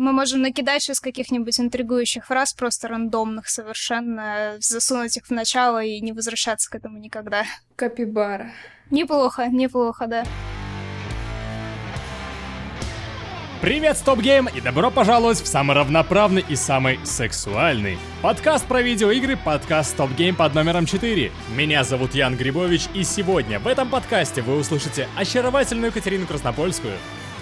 Мы можем накидать сейчас каких-нибудь интригующих фраз, просто рандомных совершенно, засунуть их в начало и не возвращаться к этому никогда. Капибара. Неплохо, неплохо, да. Привет, StopGame, и добро пожаловать в самый равноправный и самый сексуальный подкаст про видеоигры, подкаст StopGame под номером 4. Меня зовут Ян Грибович, и сегодня в этом подкасте вы услышите очаровательную Катерину Краснопольскую.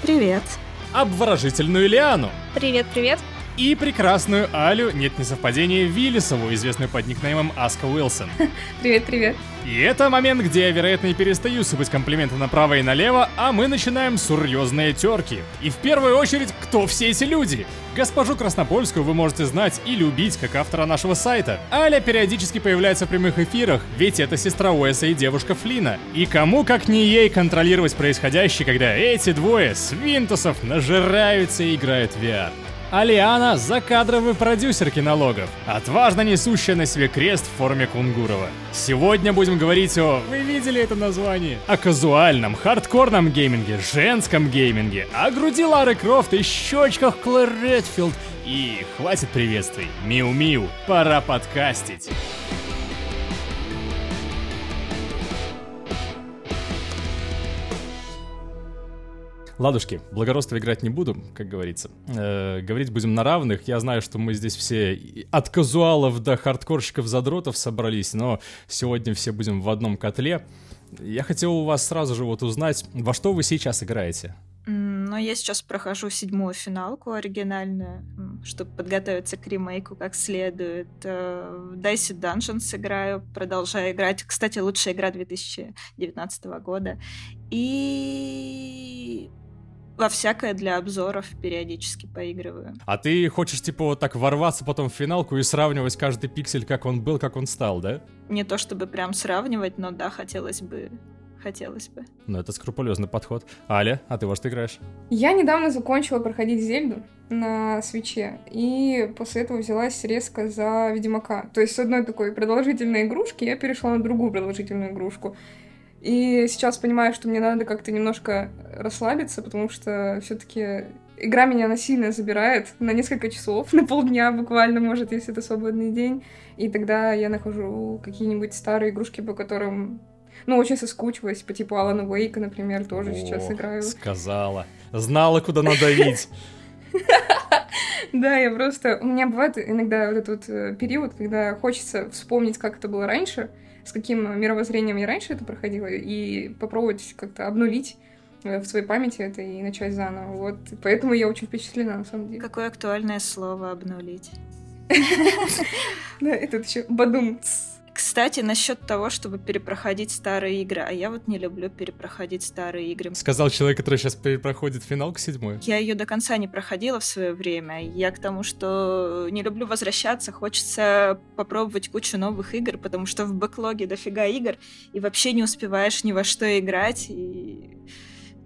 Привет. Обворожительную Лиану. Привет-привет и прекрасную Алю, нет не совпадения, Виллисову, известную под никнеймом Аска Уилсон. Привет-привет. И это момент, где я, вероятно, и перестаю сыпать комплименты направо и налево, а мы начинаем серьезные терки. И в первую очередь, кто все эти люди? Госпожу Краснопольскую вы можете знать и любить как автора нашего сайта. Аля периодически появляется в прямых эфирах, ведь это сестра Уэса и девушка Флина. И кому как не ей контролировать происходящее, когда эти двое свинтусов нажираются и играют в VR. Алиана – закадровый продюсер кинологов, отважно несущая на себе крест в форме Кунгурова. Сегодня будем говорить о... Вы видели это название? О казуальном, хардкорном гейминге, женском гейминге, о груди Лары Крофт и щечках Клэр Редфилд. И хватит приветствий. Миу-миу, пора подкастить. Ладушки, благородство играть не буду, как говорится. Э, говорить будем на равных. Я знаю, что мы здесь все от казуалов до хардкорщиков-задротов собрались, но сегодня все будем в одном котле. Я хотел у вас сразу же вот узнать, во что вы сейчас играете? Но я сейчас прохожу седьмую финалку оригинальную, чтобы подготовиться к ремейку как следует. Э, в Dicey Dungeons играю, продолжаю играть. Кстати, лучшая игра 2019 года. И во всякое для обзоров периодически поигрываю. А ты хочешь, типа, вот так ворваться потом в финалку и сравнивать каждый пиксель, как он был, как он стал, да? Не то чтобы прям сравнивать, но да, хотелось бы хотелось бы. Ну, это скрупулезный подход. Аля, а ты во что играешь? Я недавно закончила проходить Зельду на свече, и после этого взялась резко за Ведьмака. То есть с одной такой продолжительной игрушки я перешла на другую продолжительную игрушку. И сейчас понимаю, что мне надо как-то немножко расслабиться, потому что все-таки игра меня насильно забирает на несколько часов, на полдня буквально, может, если это свободный день. И тогда я нахожу какие-нибудь старые игрушки, по которым ну, очень соскучилась, по типу Алана Уэйка, например, тоже О, сейчас играю. Сказала. Знала, куда надавить. Да, я просто... У меня бывает иногда вот этот э, период, когда хочется вспомнить, как это было раньше, с каким мировоззрением я раньше это проходила, и попробовать как-то обнулить э, в своей памяти это и начать заново. Вот. Поэтому я очень впечатлена, на самом деле. Какое актуальное слово обнулить. Да, это еще бадум. Кстати, насчет того, чтобы перепроходить старые игры, а я вот не люблю перепроходить старые игры. Сказал человек, который сейчас перепроходит финалку седьмую. Я ее до конца не проходила в свое время. Я к тому, что не люблю возвращаться, хочется попробовать кучу новых игр, потому что в бэклоге дофига игр, и вообще не успеваешь ни во что играть, и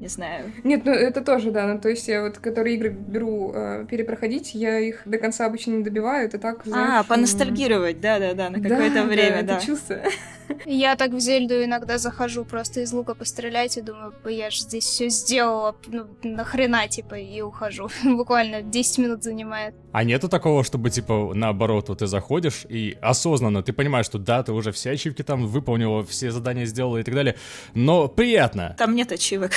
не знаю. Нет, ну это тоже, да. Ну, то есть я вот, которые игры беру э, перепроходить, я их до конца обычно не добиваю, это так, знаешь... А, поностальгировать, да-да-да, на какое-то время, да. это чувство. Я так в Зельду иногда захожу просто из лука пострелять и думаю, я же здесь все сделала, ну, нахрена, типа, и ухожу. Буквально 10 минут занимает. А нету такого, чтобы, типа, наоборот, вот ты заходишь и осознанно ты понимаешь, что да, ты уже все ачивки там выполнила, все задания сделала и так далее, но приятно. Там нет ачивок.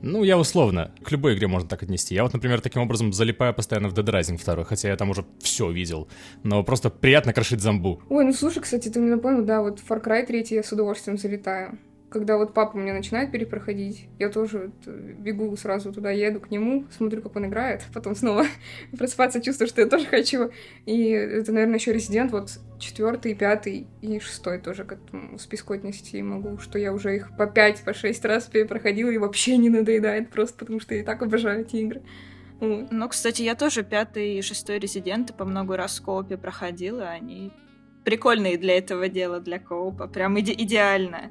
Ну, я условно. К любой игре можно так отнести. Я вот, например, таким образом залипаю постоянно в Dead Rising 2, хотя я там уже все видел. Но просто приятно крошить зомбу. Ой, ну слушай, кстати, ты мне напомнил, да, вот Far Cry 3 я с удовольствием залетаю когда вот папа мне начинает перепроходить, я тоже вот бегу сразу туда, еду к нему, смотрю, как он играет, потом снова просыпаться, чувствую, что я тоже хочу. И это, наверное, еще резидент, вот четвертый, пятый и шестой тоже к этому списку отнести могу, что я уже их по пять, по шесть раз перепроходила и вообще не надоедает просто, потому что я и так обожаю эти игры. Вот. Ну, кстати, я тоже пятый и шестой резиденты по много раз в коопе проходила, они прикольные для этого дела, для коопа, прям иде- идеально.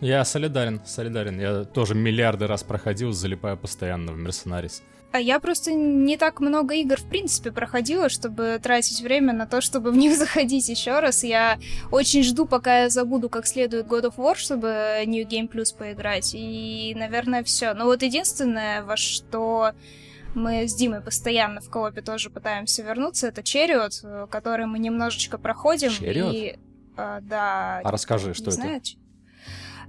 Я солидарен, солидарен. Я тоже миллиарды раз проходил, залипая постоянно в Мерсенарис. А я просто не так много игр, в принципе, проходила, чтобы тратить время на то, чтобы в них заходить еще раз. Я очень жду, пока я забуду как следует God of War, чтобы New Game Plus поиграть. И, наверное, все. Но вот единственное, во что Мы с Димой постоянно в коопе тоже пытаемся вернуться. Это Черриот, э, который мы немножечко проходим. Черриот? И, э, да. А расскажи, что это? знаю,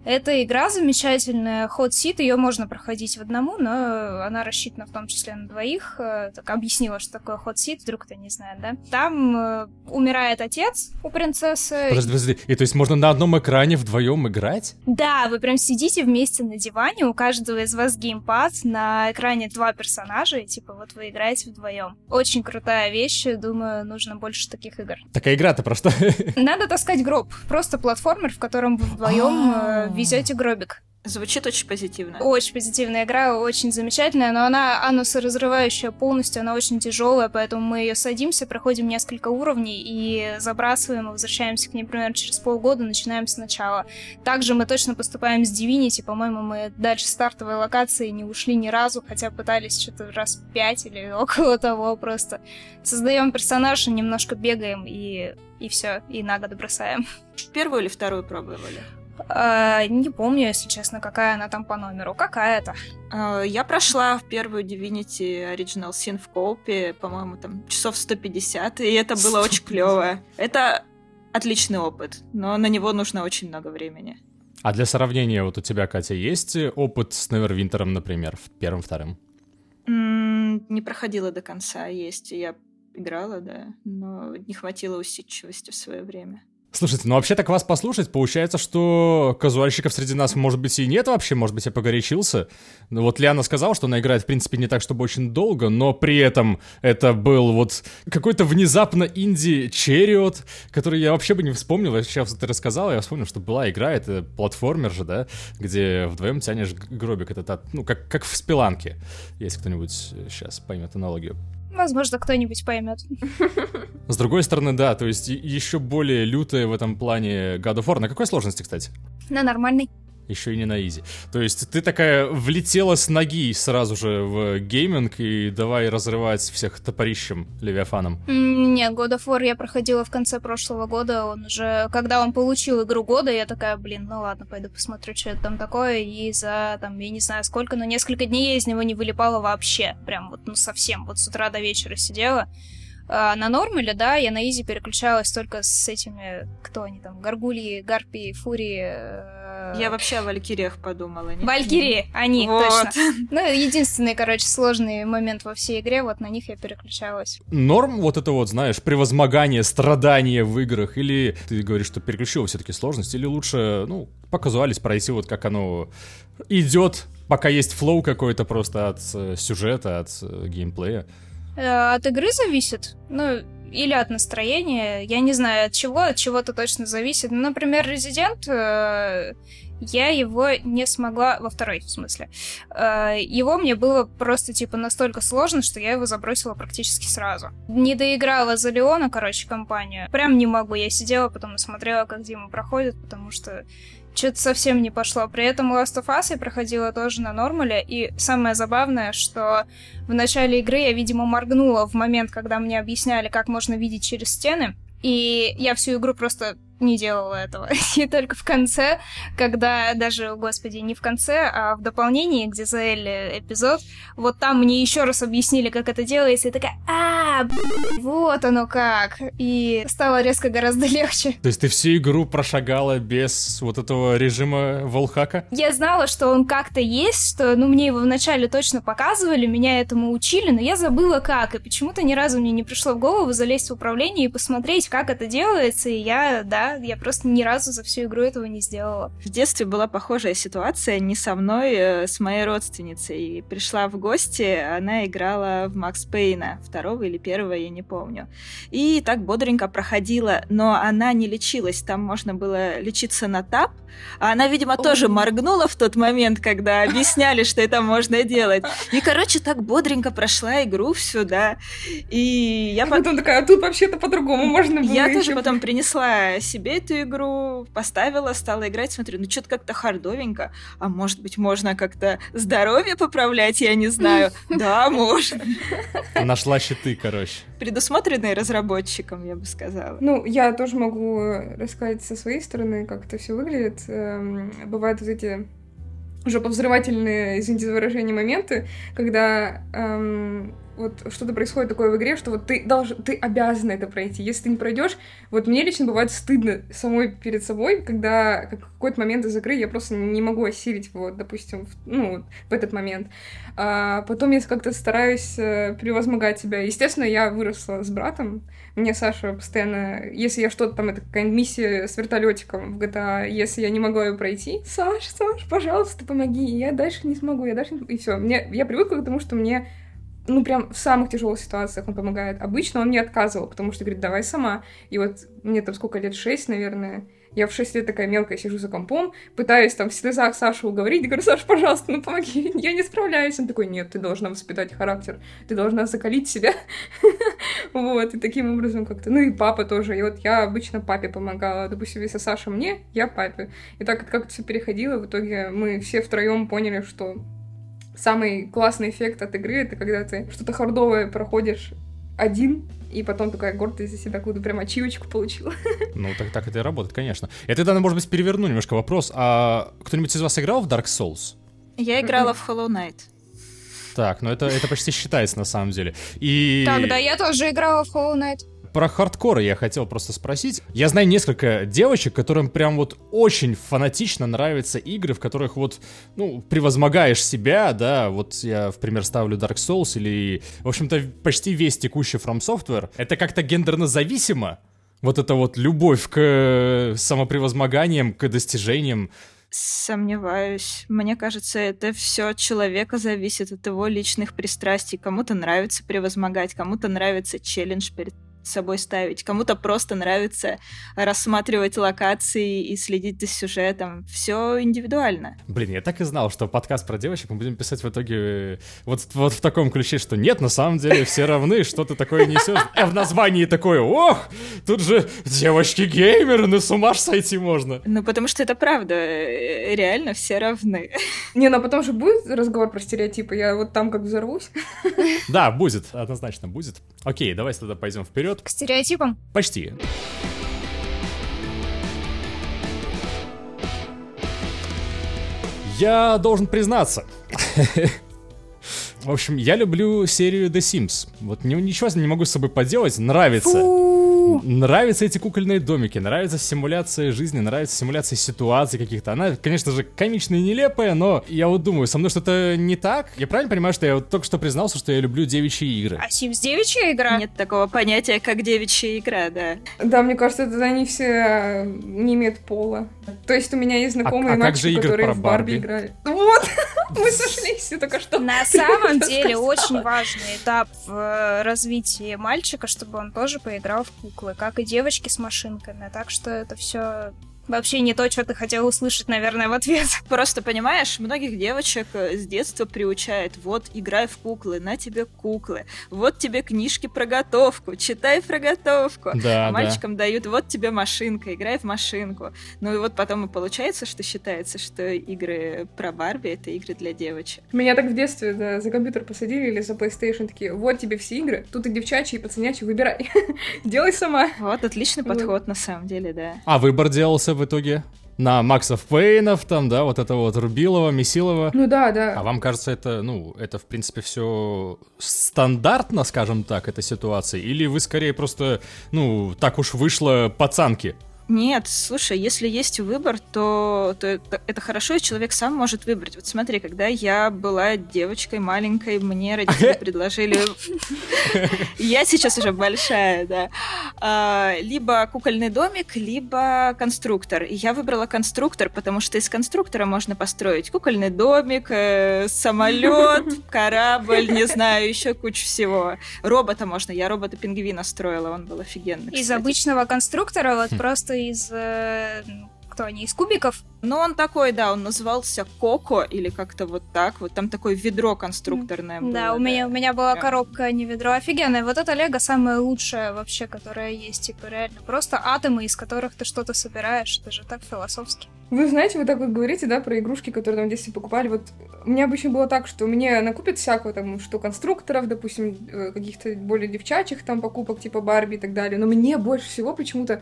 Это игра замечательная. Hot Seat, ее можно проходить в одному, но она рассчитана в том числе на двоих. Э, Так объяснила, что такое Hot Seat, вдруг кто не знает, да? Там э, умирает отец у принцессы. Подожди, подожди. И то есть можно на одном экране вдвоем играть? Да, вы прям сидите вместе на диване, у каждого из вас геймпад, на экране два персонажа, и типа вот вы играете вдвоем. Очень крутая вещь, думаю, нужно больше таких игр. Такая игра-то про что? Надо таскать гроб, просто платформер, в котором вы вдвоем А. везете гробик. Звучит очень позитивно. Очень позитивная игра, очень замечательная, но она анусоразрывающая полностью, она очень тяжелая, поэтому мы ее садимся, проходим несколько уровней и забрасываем, и возвращаемся к ней примерно через полгода, начинаем сначала. Также мы точно поступаем с Divinity, по-моему, мы дальше стартовой локации не ушли ни разу, хотя пытались что-то раз пять или около того просто. Создаем персонажа, немножко бегаем и, и все, и на год бросаем. Первую или вторую пробовали? А, не помню, если честно, какая она там по номеру. Какая-то. А, Я прошла в первую Divinity Original Sin в коупе, по-моему, там часов 150, и это было очень клево. Это отличный опыт, но на него нужно очень много времени. А для сравнения, вот у тебя, Катя, есть опыт с Невервинтером, например, в первом-втором? М, Не проходила до конца, есть. Я играла, да, но не хватило усидчивости в свое время. Слушайте, ну вообще так вас послушать, получается, что казуальщиков среди нас, может быть, и нет вообще, может быть, я погорячился. Ну вот Лиана сказала, что она играет, в принципе, не так, чтобы очень долго, но при этом это был вот какой-то внезапно инди-черриот, который я вообще бы не вспомнил, сейчас ты рассказала, я вспомнил, что была игра, это платформер же, да, где вдвоем тянешь гробик, это та- ну, как, как в Spelunky, если кто-нибудь сейчас поймет аналогию. Возможно, кто-нибудь поймет. С другой стороны, да, то есть еще более лютая в этом плане God of War. На какой сложности, кстати? На нормальный. Еще и не на easy. То есть ты такая влетела с ноги сразу же в гейминг и давай разрывать всех топорищем Левиафаном. Нет, God of War я проходила в конце прошлого года. Он уже, когда он получил игру года, я такая, блин, ну ладно, пойду посмотрю, что это там такое. И за, там, я не знаю сколько, но несколько дней я из него не вылипала вообще. Прям вот, ну совсем. Вот с утра до вечера сидела. А на нормале, да, я на easy переключалась только с этими, кто они там, Гаргульи, Гарпии, Фурии. Я вообще о Валькириях подумала. нет? Валькирии, они, Вот. точно. Ну, единственный, короче, сложный момент во всей игре, вот на них я переключалась. Норм вот это вот, знаешь, превозмогание, страдания в играх, или ты говоришь, что переключила все-таки сложность, или лучше, ну, показуалить, пройти вот как оно идет, пока есть flow какой-то просто от э, сюжета, от э, геймплея. Э, От игры зависит, ну, или от настроения, я не знаю от чего, от чего-то точно зависит. Ну, например, Резидент, я его не смогла, во второй в смысле, Э, его мне было просто, типа, настолько сложно, что я его забросила практически сразу. Не доиграла за Леона, короче, компанию. Прям не могу, я сидела, потом смотрела, как Дима проходит, потому что что-то совсем не пошло. При этом Last of Us я проходила тоже на нормале, и самое забавное, что в начале игры я, видимо, моргнула в момент, когда мне объясняли, как можно видеть через стены, и я всю игру просто не делала этого. И только в конце, когда даже, господи, не в конце, а в дополнении, где за Элли эпизод, вот там мне еще раз объяснили, как это делается, и такая, а, вот оно как. И стало резко гораздо легче. То есть ты всю игру прошагала без вот этого режима волхака? Я знала, что он как-то есть, что, ну, мне его вначале точно показывали, меня этому учили, но я забыла как, и почему-то ни разу мне не пришло в голову залезть в управление и посмотреть, как это делается, и я, да, я просто ни разу за всю игру этого не сделала. В детстве была похожая ситуация не со мной, э, с моей родственницей. Пришла в гости, она играла в Макс Пейна, второго или первого, я не помню. И так бодренько проходила, но она не лечилась, там можно было лечиться на тап, а она, видимо, тоже моргнула в тот момент, когда объясняли, что это можно делать. И, короче, так бодренько прошла игру всю, да. И я А потом такая, а тут вообще-то по-другому можно было я тоже потом принесла себе эту игру, поставила, стала играть, смотрю, ну что-то как-то хардовенько, а может быть можно как-то здоровье поправлять, я не знаю. Да, можно. Нашла щиты, короче. Предусмотренные разработчиком, я бы сказала. Ну, я тоже могу рассказать со своей стороны, как это все выглядит. Эм, Бывают вот эти уже повзрывательные, извините за выражение, моменты, когда эм, вот что-то происходит такое в игре, что вот ты должен, ты обязан это пройти. Если ты не пройдешь, вот мне лично бывает стыдно самой перед собой, когда как какой-то момент из игры я просто не могу осилить, вот, допустим, в, ну, в этот момент. А потом я как-то стараюсь э, превозмогать себя. Естественно, я выросла с братом. Мне Саша постоянно, если я что-то там, это какая-нибудь миссия с вертолетиком в GTA, если я не могу ее пройти, Саш, Саш, пожалуйста, помоги. Я дальше не смогу, я дальше не... И все. Мне, я привыкла к тому, что мне ну, прям в самых тяжелых ситуациях он помогает. Обычно он мне отказывал, потому что говорит, давай сама. И вот мне там сколько лет, шесть, наверное, я в 6 лет такая мелкая сижу за компом, пытаюсь там в слезах Сашу уговорить, говорю, Саш, пожалуйста, ну помоги, я не справляюсь. Он такой, нет, ты должна воспитать характер, ты должна закалить себя. Вот, и таким образом как-то... Ну и папа тоже, и вот я обычно папе помогала. Допустим, если Саша мне, я папе. И так как-то все переходило, в итоге мы все втроем поняли, что самый классный эффект от игры это когда ты что-то хардовое проходишь один, и потом такая гордость за себя какую-то прям ачивочку получила. Ну, так, так это и работает, конечно. Я тогда, может быть, переверну немножко вопрос. А кто-нибудь из вас играл в Dark Souls? Я играла в Hollow Knight. Так, ну это, это почти считается на самом деле. И... Так, да, я тоже играла в Hollow Knight про хардкоры я хотел просто спросить. Я знаю несколько девочек, которым прям вот очень фанатично нравятся игры, в которых вот, ну, превозмогаешь себя, да, вот я, в пример, ставлю Dark Souls или, в общем-то, почти весь текущий From Software. Это как-то гендерно зависимо, вот эта вот любовь к самопревозмоганиям, к достижениям. Сомневаюсь. Мне кажется, это все от человека зависит, от его личных пристрастий. Кому-то нравится превозмогать, кому-то нравится челлендж перед собой ставить. Кому-то просто нравится рассматривать локации и следить за сюжетом. Все индивидуально. Блин, я так и знал, что подкаст про девочек мы будем писать в итоге э, вот, вот в таком ключе, что нет, на самом деле все равны, что ты такое несешь. А в названии такое, ох, тут же девочки-геймеры, ну с ума ж сойти можно. Ну, потому что это правда, э, реально все равны. Не, ну а потом же будет разговор про стереотипы, я вот там как взорвусь. Да, будет, однозначно будет. Окей, давайте тогда пойдем вперед идет... К стереотипам? Почти. Я должен признаться. В общем, я люблю серию The Sims. Вот ничего не могу с собой поделать, нравится. Фу! Нравятся эти кукольные домики, нравится симуляция жизни, нравится симуляция ситуаций каких-то. Она, конечно же, комичная и нелепая, но я вот думаю, со мной что-то не так. Я правильно понимаю, что я вот только что признался, что я люблю девичьи игры? А Sims девичья игра? Нет такого понятия, как девичья игра, да. Да, мне кажется, это они все э, не имеют пола. То есть у меня есть знакомые а, а мальчики, которые в Барби, Барби играли. Вот! Мы сошлись только что. На самом деле очень важный этап в э, развитии мальчика, чтобы он тоже поиграл в куклы, как и девочки с машинками. Так что это все Вообще не то, что ты хотел услышать, наверное, в ответ. Просто, понимаешь, многих девочек э, с детства приучают. Вот, играй в куклы, на тебе куклы. Вот тебе книжки про готовку, читай про готовку. Да, а мальчикам да. дают, вот тебе машинка, играй в машинку. Ну и вот потом и получается, что считается, что игры про Барби — это игры для девочек. Меня так в детстве да, за компьютер посадили или за PlayStation, такие, вот тебе все игры, тут и девчачьи, и пацанячьи, выбирай. Делай сама. Вот, отличный подход, на самом деле, да. А выбор делался в итоге? На Максов Пейнов, там, да, вот это вот Рубилова, Месилова. Ну да, да. А вам кажется, это, ну, это, в принципе, все стандартно, скажем так, эта ситуация? Или вы скорее просто, ну, так уж вышло пацанки? Нет, слушай, если есть выбор, то, то это, это хорошо, и человек сам может выбрать. Вот смотри, когда я была девочкой маленькой, мне родители предложили... Я сейчас уже большая, да. А, либо кукольный домик, либо конструктор. И я выбрала конструктор, потому что из конструктора можно построить кукольный домик, э, самолет, корабль, не знаю, еще кучу всего. Робота можно. Я робота-пингвина строила, он был офигенный. Из обычного конструктора вот хм. просто из... Э, кто они, из кубиков? Ну, он такой, да, он назывался Коко, или как-то вот так. Вот там такое ведро конструкторное было. Да, у меня, у меня была Прям. коробка, а не ведро. Офигенная. Вот это Лего самое лучшее вообще, которое есть. Типа, реально. Просто атомы, из которых ты что-то собираешь. Это же так философски. Вы знаете, вы так вот говорите, да, про игрушки, которые там в детстве покупали. Вот у меня обычно было так, что мне накупят всякого там, что конструкторов, допустим, э, каких-то более девчачьих там покупок, типа Барби и так далее. Но мне больше всего почему-то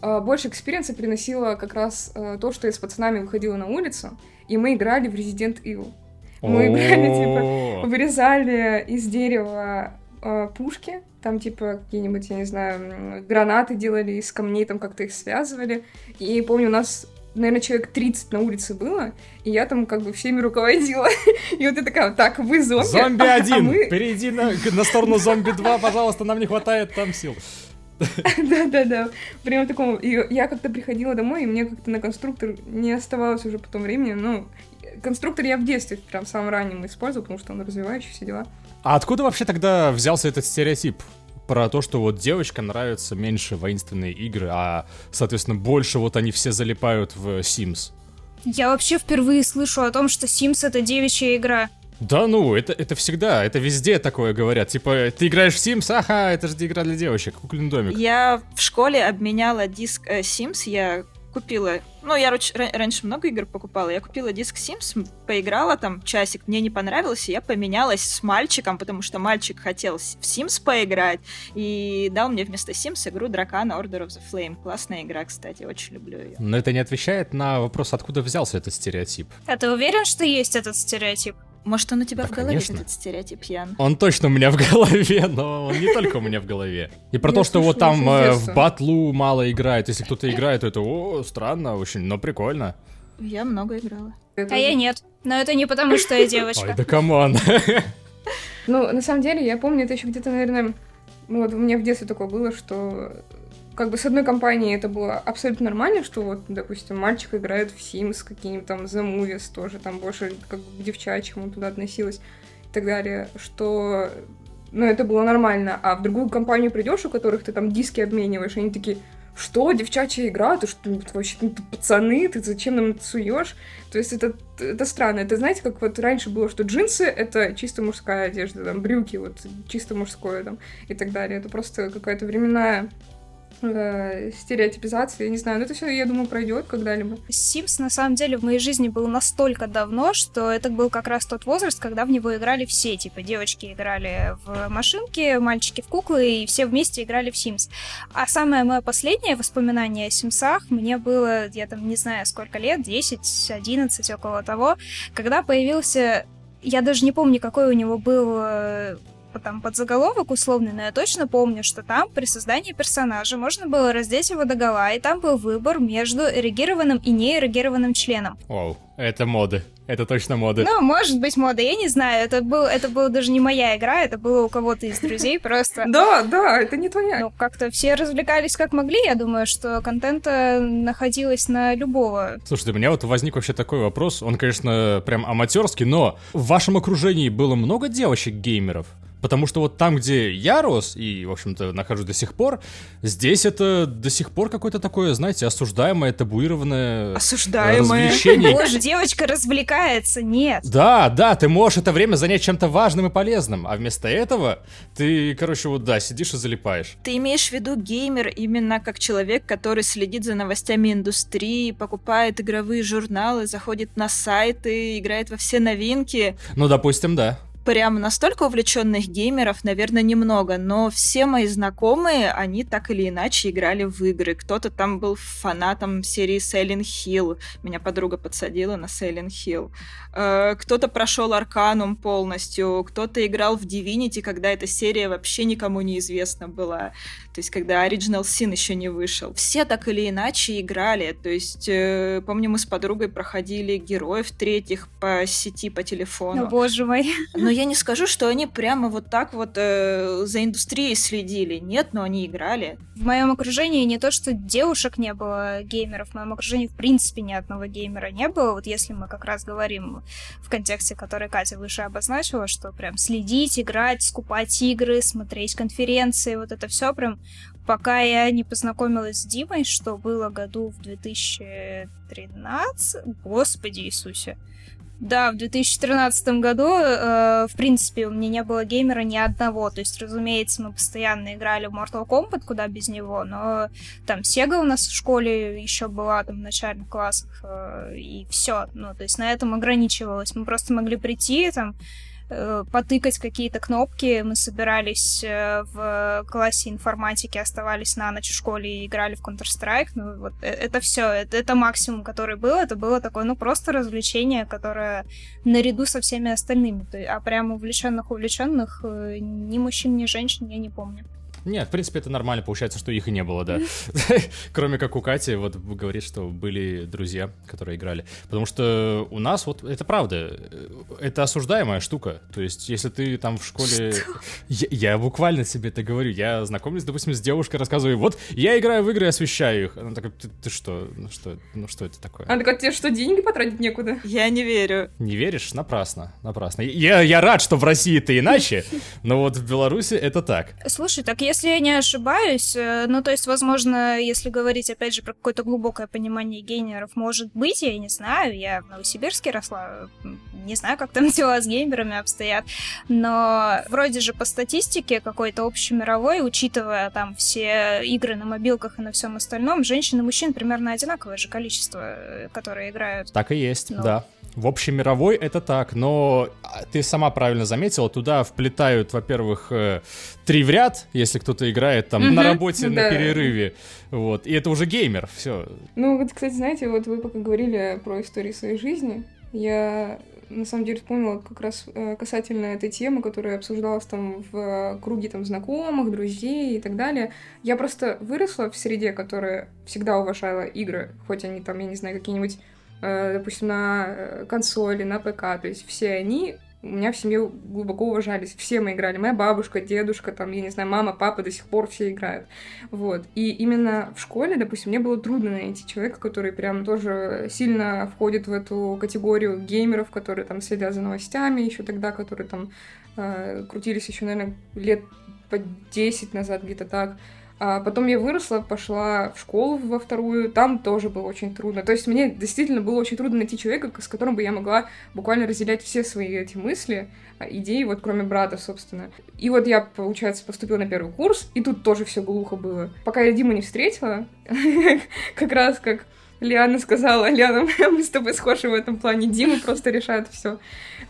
больше experience а приносило как раз э, то, что я с пацанами выходила на улицу, и мы играли в Resident Evil. Мы играли, типа, вырезали из дерева э, пушки, там, типа, какие-нибудь, я не знаю, гранаты делали из камней, там как-то их связывали. И помню, у нас наверное, человек 30 на улице было, и я там как бы всеми руководила. И вот я такая, так, вы зомби. Зомби а один, мы... перейди на, на сторону зомби 2, пожалуйста, нам не хватает там сил. Да-да-да, прям такому. И я как-то приходила домой, и мне как-то на конструктор не оставалось уже потом времени. Ну, конструктор я в детстве прям в самом раннем использовал, потому что он развивающий, все дела. А откуда вообще тогда взялся этот стереотип? про то, что вот девочкам нравятся меньше воинственные игры, а, соответственно, больше вот они все залипают в Sims. Я вообще впервые слышу о том, что Sims это девичья игра. Да ну, это, это всегда, это везде такое говорят. Типа, ты играешь в Sims, ага, это же игра для девочек, кукольный домик. Я в школе обменяла диск э, Sims, я купила, ну, я раньше много игр покупала, я купила диск Sims, поиграла там часик, мне не понравилось, и я поменялась с мальчиком, потому что мальчик хотел в Sims поиграть, и дал мне вместо Sims игру Дракана Order of the Flame. Классная игра, кстати, очень люблю ее. Но это не отвечает на вопрос, откуда взялся этот стереотип. А ты уверен, что есть этот стереотип? Может, он у тебя да, в голове, конечно. этот стереотип, Ян? Он точно у меня в голове, но он не только у меня в голове. И про то, что вот там э, в батлу мало играет. Если кто-то играет, то это, о, странно очень, но прикольно. Я много играла. А я нет. Но это не потому, что я девочка. Ой, да come on. Ну, на самом деле, я помню, это еще где-то, наверное, ну вот у меня в детстве такое было, что как бы с одной компанией это было абсолютно нормально, что вот, допустим, мальчик играет в Sims, какие-нибудь там The Movies тоже, там больше как бы к девчачьему туда относилась и так далее, что ну, это было нормально. А в другую компанию придешь, у которых ты там диски обмениваешь, они такие, что, девчачья игра, ты что, вообще, ну, ты пацаны, ты зачем нам это суешь? То есть это, это странно. Это знаете, как вот раньше было, что джинсы — это чисто мужская одежда, там, брюки, вот, чисто мужское, там, и так далее. Это просто какая-то временная э, стереотипизации, я не знаю, но это все, я думаю, пройдет когда-либо. Sims на самом деле в моей жизни был настолько давно, что это был как раз тот возраст, когда в него играли все, типа девочки играли в машинки, мальчики в куклы, и все вместе играли в Sims. А самое мое последнее воспоминание о Симсах мне было, я там не знаю сколько лет, 10, 11, около того, когда появился я даже не помню, какой у него был э, там подзаголовок условный, но я точно помню, что там при создании персонажа можно было раздеть его до гола, и там был выбор между эрегированным и неэрегированным членом. Вау, это моды. Это точно моды. Ну, может быть, мода, я не знаю. Это, был, это была даже не моя игра, это было у кого-то из друзей просто. Да, да, это не твоя. Ну, как-то все развлекались как могли. Я думаю, что контента находилось на любого. Слушайте, у меня вот возник вообще такой вопрос. Он, конечно, прям аматерский, но в вашем окружении было много девочек-геймеров? Потому что вот там, где я рос и, в общем-то, нахожусь до сих пор, здесь это до сих пор какое-то такое, знаете, осуждаемое, табуированное осуждаемое. развлечение. Боже, девочка развлекается, нет. Да, да, ты можешь это время занять чем-то важным и полезным, а вместо этого ты, короче, вот да, сидишь и залипаешь. Ты имеешь в виду геймер именно как человек, который следит за новостями индустрии, покупает игровые журналы, заходит на сайты, играет во все новинки? Ну, допустим, да прям настолько увлеченных геймеров, наверное, немного, но все мои знакомые, они так или иначе играли в игры. Кто-то там был фанатом серии Silent Hill. Меня подруга подсадила на Silent Hill. Э, кто-то прошел Арканум полностью, кто-то играл в Divinity, когда эта серия вообще никому не известна была. То есть, когда Original Sin еще не вышел. Все так или иначе играли. То есть, э, помню, мы с подругой проходили героев третьих по сети, по телефону. О, боже мой. Но я не скажу, что они прямо вот так вот э, за индустрией следили. Нет, но они играли. В моем окружении не то, что девушек не было геймеров, в моем окружении в принципе ни одного геймера не было. Вот если мы как раз говорим в контексте, который Катя выше обозначила, что прям следить, играть, скупать игры, смотреть конференции, вот это все прям пока я не познакомилась с Димой, что было году в 2013, господи Иисусе, да, в 2013 году, э, в принципе, у меня не было геймера ни одного. То есть, разумеется, мы постоянно играли в Mortal Kombat, куда без него, но там Sega у нас в школе еще была, там, в начальных классах, э, и все. Ну, то есть, на этом ограничивалось. Мы просто могли прийти, там, э, потыкать какие-то кнопки. Мы собирались э, в классе информатики, оставались на ночь в школе и играли в Counter-Strike. Ну, вот э, это все, это, это максимум, который был. Это было такое, ну, просто развлечение, которое наряду со всеми остальными. А прям увлеченных увлеченных ни мужчин, ни женщин я не помню. Нет, в принципе, это нормально, получается, что их и не было, да. Кроме как у Кати, вот говорит, что были друзья, которые играли. Потому что у нас, вот, это правда, это осуждаемая штука. То есть, если ты там в школе... Я, я буквально себе это говорю. Я знакомлюсь, допустим, с девушкой, рассказываю, вот, я играю в игры и освещаю их. Она такая, ты, ты что? Ну что, ну что это такое? Она такая, тебе что, деньги потратить некуда? Я не верю. Не веришь? Напрасно, напрасно. Я, я рад, что в России это иначе, но вот в Беларуси это так. Слушай, так если если я не ошибаюсь, э, ну, то есть, возможно, если говорить, опять же, про какое-то глубокое понимание геймеров, может быть, я не знаю, я в Новосибирске росла, не знаю, как там дела с геймерами обстоят, но вроде же по статистике какой-то общемировой, учитывая там все игры на мобилках и на всем остальном, женщин и мужчин примерно одинаковое же количество, э, которые играют. Так и есть, ну, да. В общем мировой это так, но а, ты сама правильно заметила, туда вплетают, во-первых, э, три в ряд, если кто-то играет там mm-hmm, на работе, да. на перерыве, вот, и это уже геймер, все. Ну вот, кстати, знаете, вот вы пока говорили про истории своей жизни, я на самом деле вспомнила как раз э, касательно этой темы, которая обсуждалась там в круге там знакомых, друзей и так далее. Я просто выросла в среде, которая всегда уважала игры, хоть они там, я не знаю, какие-нибудь Э, допустим, на э, консоли, на ПК, то есть все они у меня в семье глубоко уважались, все мы играли, моя бабушка, дедушка, там, я не знаю, мама, папа до сих пор все играют, вот, и именно в школе, допустим, мне было трудно найти человека, который прям тоже сильно входит в эту категорию геймеров, которые там следят за новостями еще тогда, которые там э, крутились еще, наверное, лет по 10 назад, где-то так, а потом я выросла, пошла в школу во вторую, там тоже было очень трудно. То есть мне действительно было очень трудно найти человека, с которым бы я могла буквально разделять все свои эти мысли, а, идеи, вот кроме брата, собственно. И вот я, получается, поступила на первый курс, и тут тоже все глухо было. Пока я Диму не встретила, как раз как Лиана сказала, Лиана, мы с тобой схожи в этом плане, Дима просто решает все.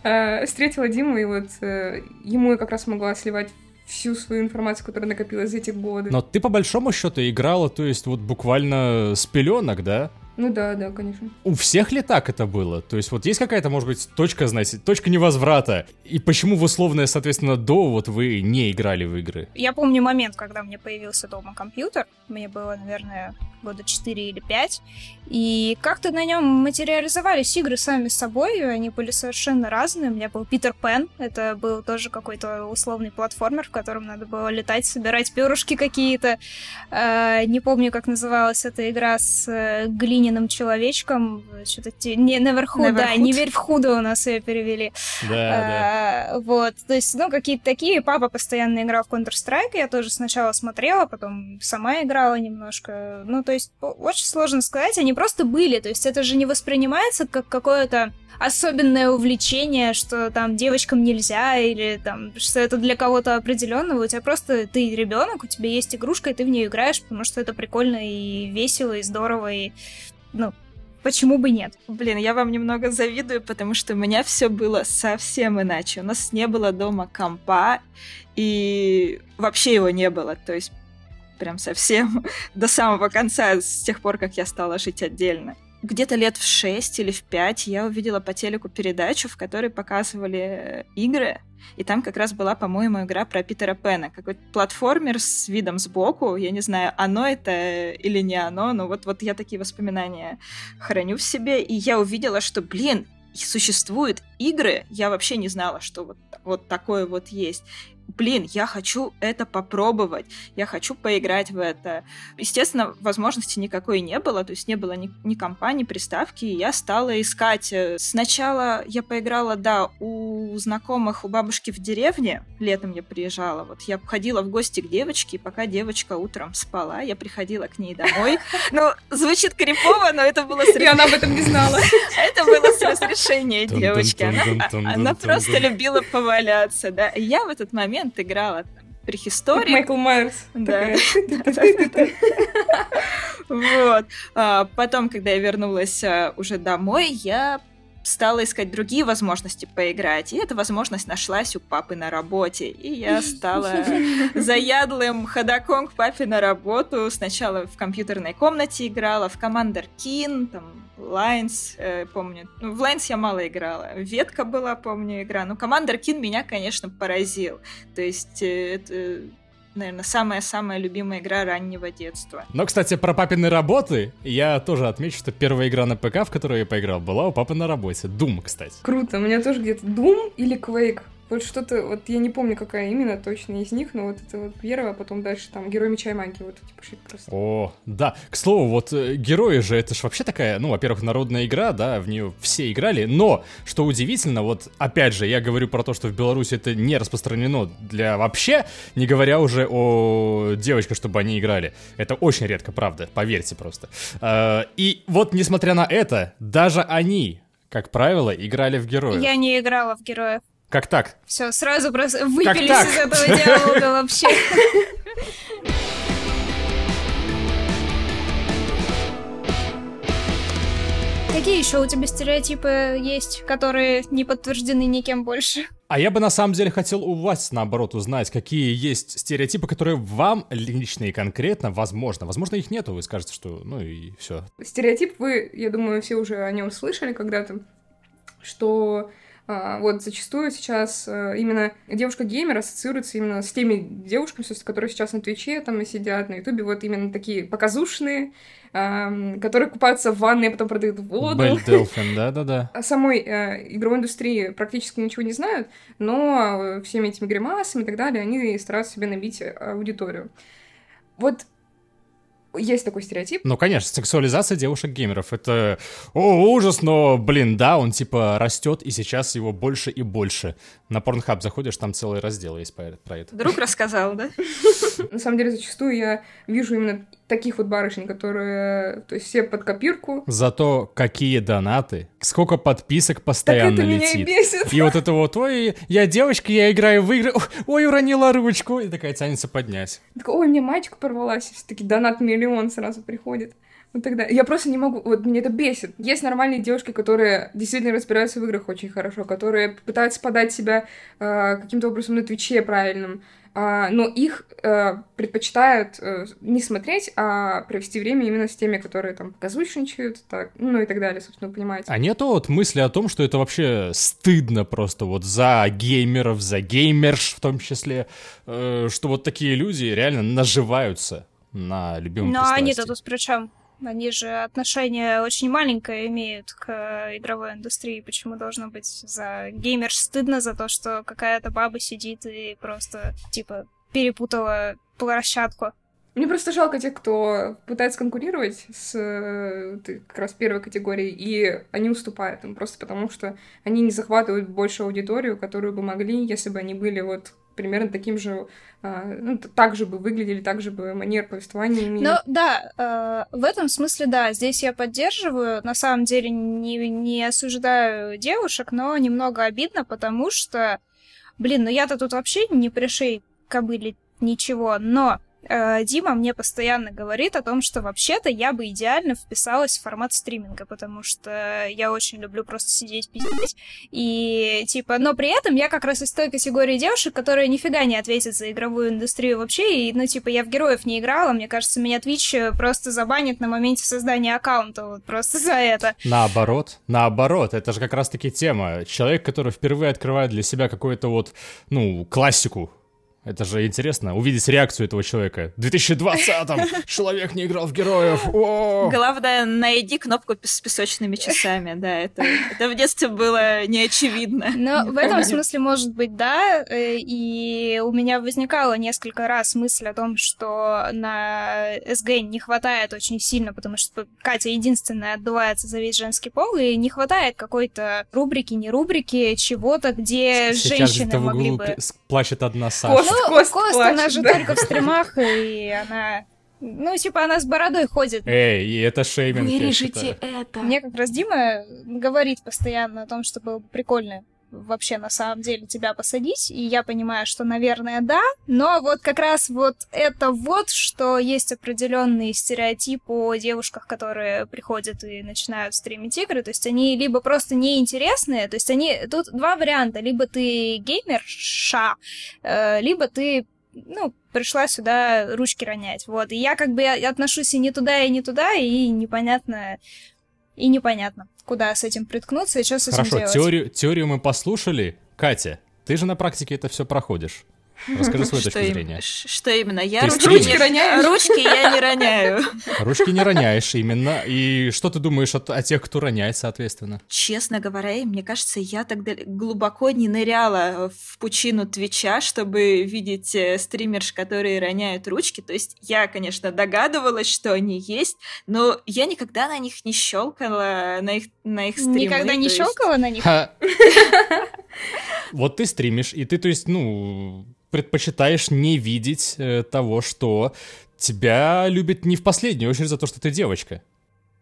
А, встретила Диму, и вот э, ему я как раз могла сливать всю свою информацию, которая накопилась за эти годы. Но ты по большому счету играла, то есть вот буквально с пеленок, да? Ну да, да, конечно. У всех ли так это было? То есть вот есть какая-то, может быть, точка, знаете, точка невозврата? И почему в условное, соответственно, до вот вы не играли в игры? Я помню момент, когда мне появился дома компьютер. Мне было, наверное, года 4 или 5. И как-то на нем материализовались игры сами собой, они были совершенно разные. У меня был Питер Пен, это был тоже какой-то условный платформер, в котором надо было летать, собирать перышки какие-то. Э, не помню, как называлась эта игра с э, глиняным человечком. Что-то не наверху, да, не верь в худо у нас ее перевели. Да, да. Э, вот, то есть, ну, какие-то такие. Папа постоянно играл в Counter-Strike, я тоже сначала смотрела, потом сама играла немножко. Ну, то есть, очень сложно сказать, они просто были. То есть это же не воспринимается как какое-то особенное увлечение, что там девочкам нельзя, или там, что это для кого-то определенного. У тебя просто ты ребенок, у тебя есть игрушка, и ты в нее играешь, потому что это прикольно и весело, и здорово, и ну, почему бы нет? Блин, я вам немного завидую, потому что у меня все было совсем иначе. У нас не было дома компа, и вообще его не было. То есть прям совсем до самого конца, с тех пор, как я стала жить отдельно. Где-то лет в 6 или в 5 я увидела по телеку передачу, в которой показывали э, игры, и там как раз была, по-моему, игра про Питера Пэна. Какой-то платформер с видом сбоку. Я не знаю, оно это или не оно, но вот, вот я такие воспоминания храню в себе. И я увидела, что, блин, существуют игры, я вообще не знала, что вот, вот такое вот есть блин, я хочу это попробовать, я хочу поиграть в это. Естественно, возможности никакой не было, то есть не было ни, ни компа, ни приставки, и я стала искать. Сначала я поиграла, да, у знакомых, у бабушки в деревне, летом я приезжала, вот я ходила в гости к девочке, и пока девочка утром спала, я приходила к ней домой. Ну, звучит крипово, но это было... И она об этом не знала. Это было с разрешения девочки. Она просто любила поваляться, да. И я в этот момент момент играла там, прихистории. Майкл Майерс. Да. Вот. А, потом, когда я вернулась а, уже домой, я стала искать другие возможности поиграть, и эта возможность нашлась у папы на работе. И я стала заядлым ходаком к папе на работу. Сначала в компьютерной комнате играла, в Commander Keen, там, Lines, э, помню. Ну, в Lines я мало играла. Ветка была, помню, игра. Но Commander Keen меня, конечно, поразил. То есть э, это наверное, самая-самая любимая игра раннего детства. Но, кстати, про папины работы я тоже отмечу, что первая игра на ПК, в которую я поиграл, была у папы на работе. Doom, кстати. Круто, у меня тоже где-то Doom или Quake. Вот что-то, вот я не помню, какая именно точно из них, но вот это вот первое, а потом дальше там Герой Меча и Магии, вот эти пошли просто. О, да. К слову, вот э, Герои же, это же вообще такая, ну, во-первых, народная игра, да, в нее все играли, но, что удивительно, вот, опять же, я говорю про то, что в Беларуси это не распространено для вообще, не говоря уже о девочках, чтобы они играли. Это очень редко, правда, поверьте просто. Э, и вот, несмотря на это, даже они, как правило, играли в Героев. Я не играла в Героев. Как так? Все, сразу просто выпились из этого диалога вообще. Какие еще у тебя стереотипы есть, которые не подтверждены никем больше? А я бы на самом деле хотел у вас, наоборот, узнать, какие есть стереотипы, которые вам лично и конкретно, возможно, возможно, их нету, вы скажете, что ну и все. Стереотип вы, я думаю, все уже о нем слышали когда-то, что вот зачастую сейчас э, именно девушка-геймер ассоциируется именно с теми девушками, которые сейчас на Твиче там и сидят, на Ютубе, вот именно такие показушные, которые купаются в ванной, а потом продают воду. Делфин, да-да-да. О самой э, игровой индустрии практически ничего не знают, но э, всеми этими гримасами и так далее, они стараются себе набить аудиторию. Вот есть такой стереотип. Ну, конечно, сексуализация девушек-геймеров. Это, о, ужас, но, блин, да, он, типа, растет, и сейчас его больше и больше. На Pornhub заходишь, там целый раздел есть про это. Друг рассказал, да? На самом деле, зачастую я вижу именно таких вот барышень, которые, то есть все под копирку. Зато какие донаты, сколько подписок постоянно так это летит. Меня и, бесит. и вот это вот, ой, я девочка, я играю в игры, ой, уронила ручку, и такая тянется поднять. Так, ой, мне мальчик порвалась, таки донат миллион сразу приходит. Вот тогда. Я просто не могу, вот меня это бесит. Есть нормальные девушки, которые действительно разбираются в играх очень хорошо, которые пытаются подать себя э, каким-то образом на Твиче правильным, но их э, предпочитают э, не смотреть, а провести время именно с теми, которые там показушничают, так, ну и так далее, собственно, вы понимаете. А нету вот мысли о том, что это вообще стыдно просто вот за геймеров, за геймерш в том числе, э, что вот такие люди реально наживаются на любимом Ну, а они-то тут при чем? Они же отношение очень маленькое имеют к игровой индустрии. Почему должно быть за геймер стыдно за то, что какая-то баба сидит и просто, типа, перепутала площадку? Мне просто жалко тех, кто пытается конкурировать с как раз первой категорией, и они уступают им просто потому, что они не захватывают большую аудиторию, которую бы могли, если бы они были вот примерно таким же, а, ну, так же бы выглядели, так же бы манер повествования имели. Ну, да, э, в этом смысле, да, здесь я поддерживаю. На самом деле не, не осуждаю девушек, но немного обидно, потому что, блин, ну я-то тут вообще не пришей кобыли ничего, но Дима мне постоянно говорит о том, что вообще-то я бы идеально вписалась в формат стриминга, потому что я очень люблю просто сидеть пиздеть. И типа, но при этом я как раз из той категории девушек, которые нифига не ответят за игровую индустрию вообще. И, ну, типа, я в героев не играла, мне кажется, меня Twitch просто забанит на моменте создания аккаунта, вот просто за это. Наоборот, наоборот, это же как раз-таки тема. Человек, который впервые открывает для себя какую-то вот, ну, классику это же интересно, увидеть реакцию этого человека. В 2020-м человек не играл в героев. О! Главное, найди кнопку с песочными часами, да, это, это в детстве было неочевидно. Но в этом смысле, может быть, да, э, и у меня возникало несколько раз мысль о том, что на СГ не хватает очень сильно, потому что Катя единственная отдувается за весь женский пол, и не хватает какой-то рубрики, не рубрики, чего-то, где Сейчас женщины могли бы... плачет одна Саша. Ну, Кост, Кост плачет, она же да? только в стримах, и она... Ну, типа, она с бородой ходит. Эй, и это шейминг, Вырежите это. Мне как раз Дима говорит постоянно о том, что было бы прикольно вообще на самом деле тебя посадить, и я понимаю, что, наверное, да, но вот как раз вот это вот, что есть определенный стереотип о девушках, которые приходят и начинают стримить игры, то есть они либо просто неинтересные, то есть они, тут два варианта, либо ты геймерша, э, либо ты ну, пришла сюда ручки ронять. Вот. И я как бы отношусь и не туда, и не туда, и непонятно, и непонятно, куда с этим приткнуться и что с Хорошо, этим делать. теорию, теорию мы послушали. Катя, ты же на практике это все проходишь. Расскажи свою точку зрения. Что именно? Я ручки, не- Ручки я не роняю. Ручки не роняешь именно. И что ты думаешь о, о тех, кто роняет, соответственно? Честно говоря, мне кажется, я тогда глубоко не ныряла в пучину Твича, чтобы видеть э, стримерш, которые роняют ручки. То есть я, конечно, догадывалась, что они есть, но я никогда на них не щелкала, на их, на их стримы. Никогда не щелкала на них? Вот ты стримишь, и ты, то есть, ну, предпочитаешь не видеть э, того, что тебя любят не в последнюю очередь за то, что ты девочка.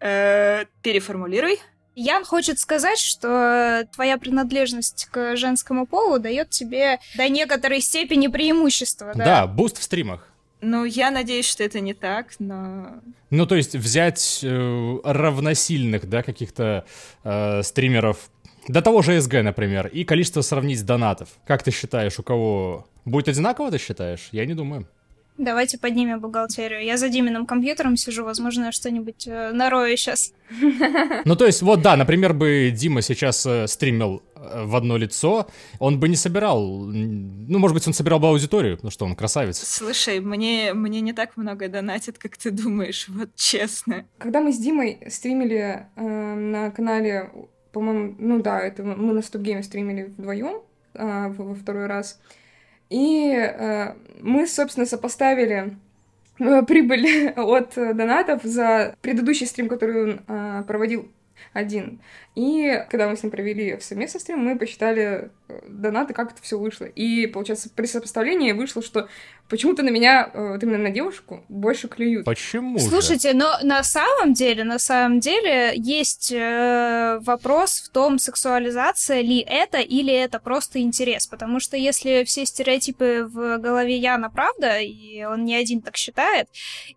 Э, Переформулируй. Ян хочет сказать, что твоя принадлежность к женскому полу дает тебе до некоторой степени преимущества, да? Да, буст в стримах. Ну, я надеюсь, что это не так, но... Ну, то есть взять э, равносильных, да, каких-то э, стримеров, до того же СГ, например, и количество сравнить донатов. Как ты считаешь, у кого будет одинаково, ты считаешь? Я не думаю. Давайте поднимем бухгалтерию. Я за Диминым компьютером сижу, возможно, я что-нибудь э, нарою сейчас. Ну, то есть, вот да, например, бы Дима сейчас э, стримил э, в одно лицо, он бы не собирал, ну, может быть, он собирал бы аудиторию, потому что он красавец. Слушай, мне, мне не так много донатят, как ты думаешь, вот честно. Когда мы с Димой стримили э, на канале, по-моему, ну да, это мы на Стопгейме стримили вдвоем во второй раз. И э, мы, собственно, сопоставили э, прибыль от донатов за предыдущий стрим, который он э, проводил один. И когда мы с ним провели совместный стрим, мы посчитали э, донаты, как это все вышло. И, получается, при сопоставлении вышло, что почему-то на меня, э, вот именно на девушку, больше клюют. Почему же? Слушайте, но на самом деле, на самом деле есть э, вопрос в том, сексуализация ли это или это просто интерес. Потому что если все стереотипы в голове Яна правда, и он не один так считает,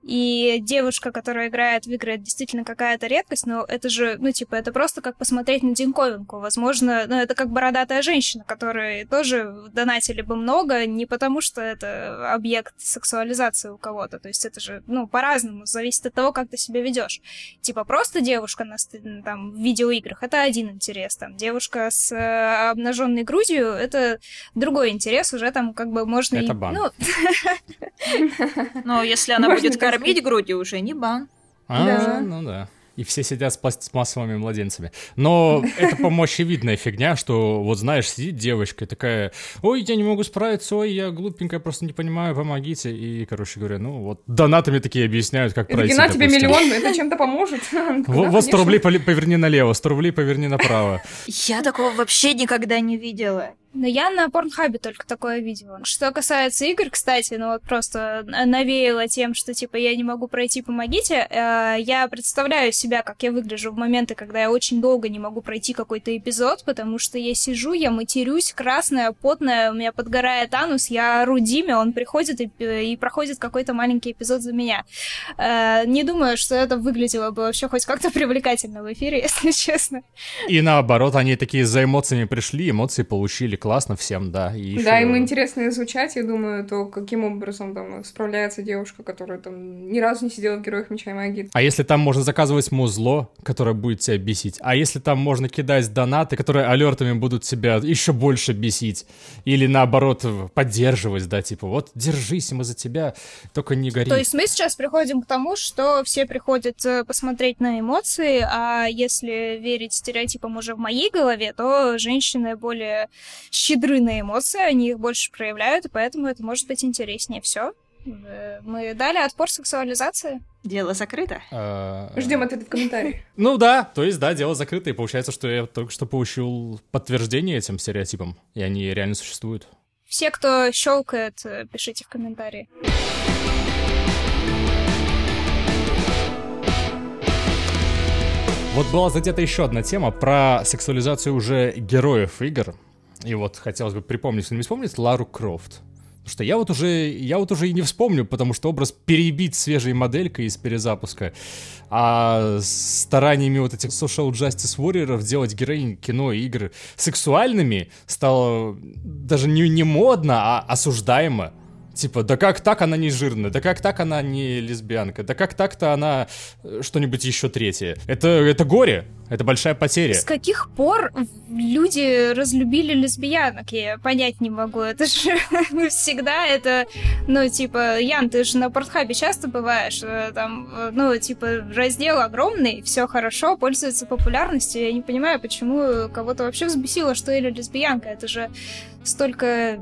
и девушка, которая играет в игры, это действительно какая-то редкость, но это же, ну, типа, это просто как посмотреть на Динковинку. Возможно, ну, это как бородатая женщина, которой тоже донатили бы много, не потому что это объект сексуализации у кого-то. То есть это же, ну, по-разному, зависит от того, как ты себя ведешь. Типа просто девушка на там, в видеоиграх это один интерес. Там девушка с э, обнаженной грудью это другой интерес, уже там как бы можно Это и. бан. Ну, Но если она будет кормить грудью, уже не бан. А, ну да. И все сидят с пластмассовыми младенцами. Но это, по-моему, очевидная фигня, что вот знаешь, сидит девочка и такая, ой, я не могу справиться, ой, я глупенькая, просто не понимаю, помогите. И, короче говоря, ну вот донатами такие объясняют, как пройти, на тебе миллион, это чем-то поможет. Вот, Да, вот 100 конечно. рублей поверни налево, 100 рублей поверни направо. Я такого вообще никогда не видела. Но я на Порнхабе только такое видела. Что касается игр, кстати, ну вот просто навеяло тем, что типа я не могу пройти, помогите. Э, Я представляю себя, как я выгляжу в моменты, когда я очень долго не могу пройти какой-то эпизод, потому что я сижу, я матерюсь, красная, потная, у меня подгорает анус, я ору Диме, он приходит и, и проходит какой-то маленький эпизод за меня. Э, Не думаю, что это выглядело бы вообще хоть как-то привлекательно в эфире, если честно. И наоборот, они такие за эмоциями пришли, эмоции получили, классно всем, да. И Да, ещё- им интересно изучать, я думаю, то каким образом там справляется девушка, которая там ни разу не сидела в Героях Меча и Магии. А если там можно заказывать музло, которое будет тебя бесить? А если там можно кидать донаты, которые алертами будут тебя еще больше бесить? Или наоборот поддерживать, да, типа, вот держись, мы за тебя, только не гори. То есть мы сейчас приходим к тому, что все приходят э, посмотреть на эмоции, а если верить стереотипам уже в моей голове, то женщины более щедры на эмоции, они их больше проявляют, и поэтому это может быть интереснее. Все. Мы дали отпор сексуализации. Дело закрыто. А, Ждем ответа в комментариях. Ну да, то есть да, дело закрыто, и получается, что я только что получил подтверждение этим стереотипам, и они реально существуют. Все, кто щелкает, э, пишите в комментарии. Вот была задета еще одна тема про сексуализацию уже героев игр. И вот хотелось бы припомнить, кто не вспомнит, Лару Крофт. Потому что я вот уже, я вот уже и не вспомню, потому что образ перебить свежей моделькой из перезапуска, а стараниями вот этих social justice warriors делать героинь кино и игр сексуальными стало даже не, не модно, а осуждаемо. Типа, да как так она не жирная, да как так она не лесбиянка, да как так-то она э, что-нибудь еще третье. Это, это горе, это большая потеря. С каких пор люди разлюбили лесбиянок? Я понять не могу. Это же всегда это, ну, типа, Ян, ты же на портхабе часто бываешь, э, там, э, ну, типа, раздел огромный, все хорошо, пользуется популярностью. Я не понимаю, почему кого-то вообще взбесило, что или лесбиянка. Это же столько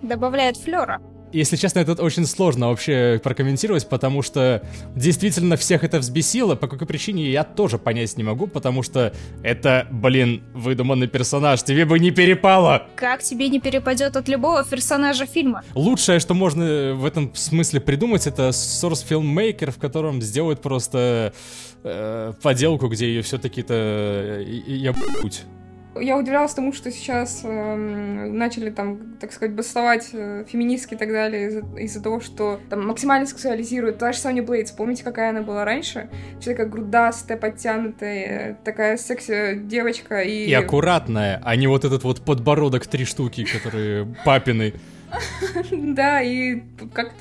добавляет флера если честно, это очень сложно вообще прокомментировать, потому что действительно всех это взбесило. По какой причине я тоже понять не могу, потому что это, блин, выдуманный персонаж. Тебе бы не перепало! Как тебе не перепадет от любого персонажа фильма? Лучшее, что можно в этом смысле придумать, это Source Filmmaker, в котором сделают просто э, поделку, где ее все-таки-то э, я путь я удивлялась тому, что сейчас э, начали там, так сказать, бастовать э, феминистки и так далее из-за, из того, что там максимально сексуализируют. Та же Соня Блейдс, помните, какая она была раньше? Такая грудастая, подтянутая, такая секси-девочка и... И аккуратная, а не вот этот вот подбородок три штуки, которые папины. Да, и как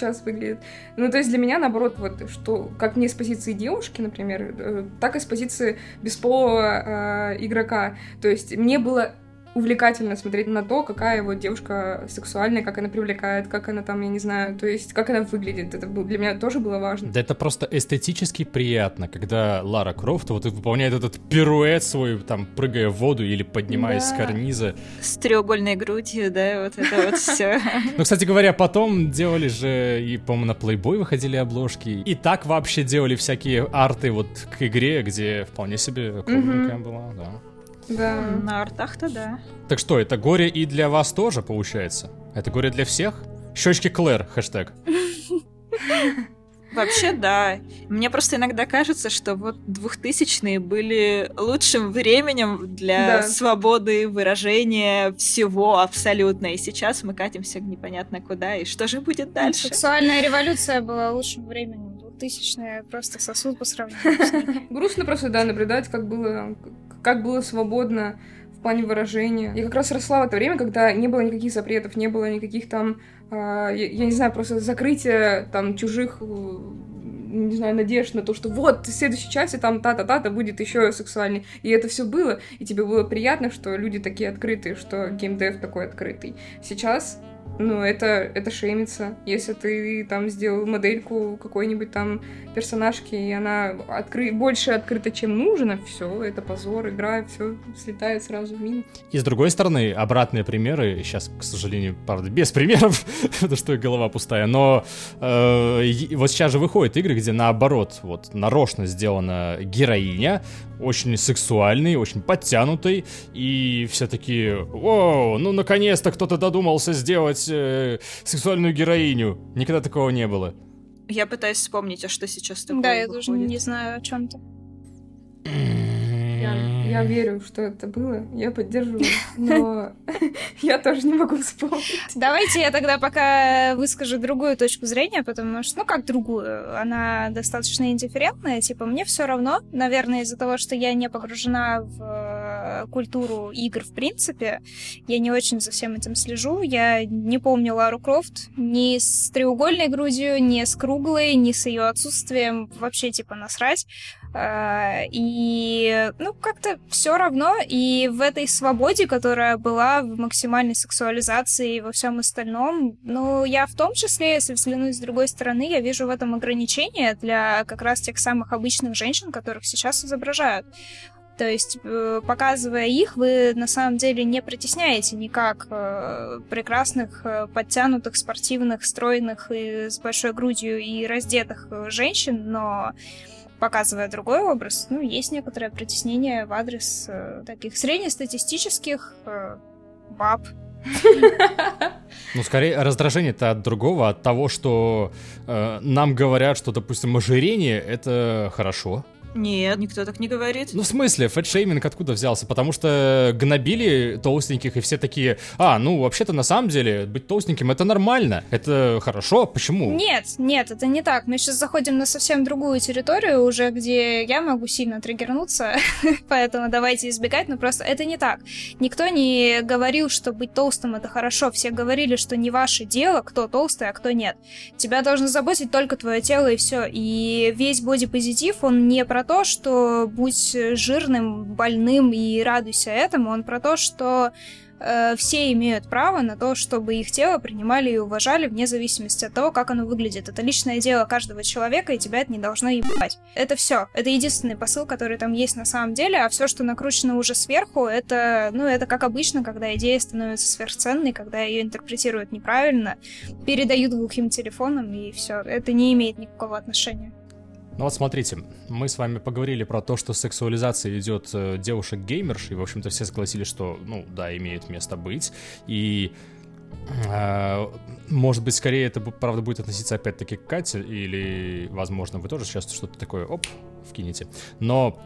сейчас выглядит. Ну, то есть для меня, наоборот, вот, что, как мне с позиции девушки, например, э, так и с позиции бесполого э, игрока. То есть мне было увлекательно смотреть на то, какая вот девушка сексуальная, как она привлекает, как она там, я не знаю, то есть как она выглядит. Это для меня тоже было важно. Да это просто эстетически приятно, когда Лара Крофт вот выполняет этот пируэт свой, там, прыгая в воду или поднимаясь да. с карниза. С треугольной грудью, да, вот это вот все. Ну, кстати говоря, потом делали же, и, по-моему, на Playboy выходили обложки, и так вообще делали всякие арты вот к игре, где вполне себе кругленькая была, да. Да. На артах-то да. Так что, это горе и для вас тоже, получается? Это горе для всех? Щечки Клэр, хэштег. Вообще, да. Мне просто иногда кажется, что вот двухтысячные были лучшим временем для да. свободы выражения всего абсолютно. И сейчас мы катимся непонятно куда. И что же будет дальше? Сексуальная революция была лучшим временем. Двухтысячные просто сосуд по сравнению с ними. Грустно просто, да, наблюдать, как было как было свободно в плане выражения. Я как раз росла в это время, когда не было никаких запретов, не было никаких там, э, я, я не знаю, просто закрытия там чужих э, не знаю, надежд на то, что вот в следующей части там та-та-та-та будет еще сексуальней. И это все было, и тебе было приятно, что люди такие открытые, что геймдев такой открытый. Сейчас ну, это, это шеймится. Если ты там сделал модельку какой-нибудь там персонажки, и она откры... больше открыта, чем нужно, все, это позор, игра, все слетает сразу в минус. И с другой стороны, обратные примеры, сейчас, к сожалению, правда, без примеров, потому что голова пустая, но э, вот сейчас же выходят игры, где наоборот, вот нарочно сделана героиня, очень сексуальный, очень подтянутый, и все такие, о, ну наконец-то кто-то додумался сделать э, сексуальную героиню. Никогда такого не было. Я пытаюсь вспомнить, а что сейчас такое Да, я тоже не знаю о чем-то. Я, я верю, что это было, я поддерживаю, но я тоже не могу вспомнить. Давайте я тогда пока выскажу другую точку зрения, потому что, ну как другую, она достаточно индифферентная, типа мне все равно, наверное, из-за того, что я не погружена в э, культуру игр в принципе, я не очень за всем этим слежу, я не помню Лару Крофт ни с треугольной грудью, ни с круглой, ни с ее отсутствием, вообще типа насрать. А, и, ну, как-то все равно. И в этой свободе, которая была в максимальной сексуализации и во всем остальном, ну, я в том числе, если взглянуть с другой стороны, я вижу в этом ограничение для как раз тех самых обычных женщин, которых сейчас изображают. То есть, э, показывая их, вы на самом деле не притесняете никак э, прекрасных, э, подтянутых, спортивных, стройных и с большой грудью и раздетых женщин, но показывая другой образ, ну, есть некоторое притеснение в адрес э, таких среднестатистических э, баб. Ну, скорее, раздражение-то от другого, от того, что э, нам говорят, что, допустим, ожирение — это хорошо, Нет, никто так не говорит. Ну, в смысле, фэтшейминг откуда взялся? Потому что гнобили толстеньких, и все такие, а, ну, вообще-то, на самом деле, быть толстеньким — это нормально, это хорошо, почему? Нет, нет, это не так. Мы сейчас заходим на совсем другую территорию уже, где я могу сильно триггернуться, поэтому давайте избегать, но просто это не так. Никто не говорил, что быть толстым — это хорошо, все говорили, что не ваше дело, кто толстый, а кто нет. Тебя должно заботить только твое тело и все. И весь бодипозитив, он не про то, что будь жирным, больным и радуйся этому, он про то, что э, все имеют право на то, чтобы их тело принимали и уважали вне зависимости от того, как оно выглядит. Это личное дело каждого человека, и тебя это не должно ебать. Это все. Это единственный посыл, который там есть на самом деле, а все, что накручено уже сверху, это, ну, это как обычно, когда идея становится сверхценной, когда ее интерпретируют неправильно, передают глухим телефоном, и все. Это не имеет никакого отношения. Ну вот смотрите, мы с вами поговорили про то, что сексуализация идет э, девушек-геймерш, и, в общем-то, все согласились, что, ну, да, имеет место быть, и э, может быть, скорее это, правда, будет относиться опять-таки к Кате, или, возможно, вы тоже сейчас что-то такое, оп, вкинете. Но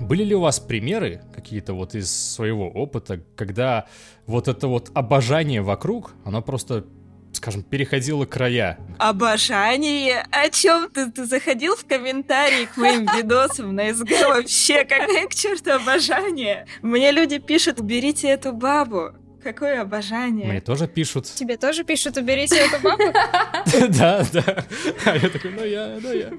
были ли у вас примеры какие-то вот из своего опыта, когда вот это вот обожание вокруг, оно просто скажем, переходила края. Обожание? О чем ты? Ты заходил в комментарии к моим видосам на СГ вообще? Какое к черту обожание? Мне люди пишут, уберите эту бабу. Какое обожание. Мне тоже пишут. Тебе тоже пишут, уберите эту бабу? Да, да. А я такой, ну я, ну я.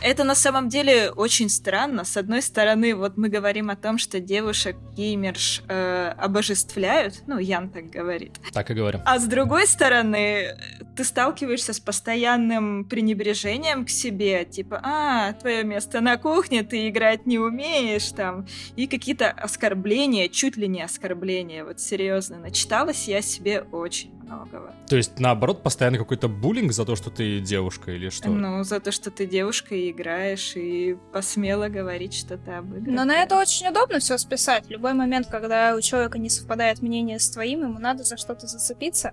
Это на самом деле очень странно. С одной стороны, вот мы говорим о том, что девушек геймерш э, обожествляют, ну, Ян так говорит. Так и говорим. А с другой стороны, ты сталкиваешься с постоянным пренебрежением к себе, типа, а, твое место на кухне, ты играть не умеешь, там, и какие-то оскорбления, чуть ли не оскорбления, вот серьезно, начиталась я себе очень многого. То есть, наоборот, постоянно какой-то буллинг за то, что ты девушка или что? Ну, за то, что ты девушка и играешь, и посмело говорить что-то об играх. Но на это очень удобно все списать. В любой момент, когда у человека не совпадает мнение с твоим, ему надо за что-то зацепиться.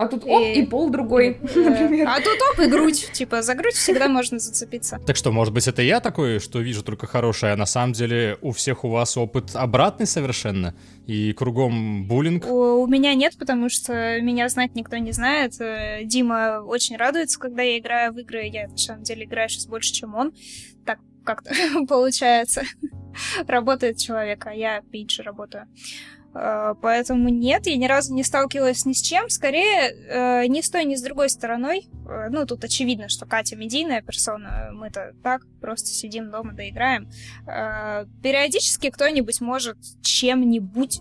А тут оп, и, и пол другой, например. А тут оп, и грудь. Типа, за грудь всегда можно зацепиться. Так что, может быть, это я такой, что вижу только хорошее, а на самом деле у всех у вас опыт обратный совершенно? И кругом буллинг? У, у меня нет, потому что меня знать никто не знает. Э, Дима очень радуется, когда я играю в игры. Я, на самом деле, играю сейчас больше, чем он. Так как-то получается. Работает человек, а я меньше работаю. Э, поэтому нет, я ни разу не сталкивалась ни с чем. Скорее, э, ни с той, ни с другой стороной. Э, ну, тут очевидно, что Катя медийная персона. Мы-то так просто сидим дома, доиграем. Периодически кто-нибудь может чем-нибудь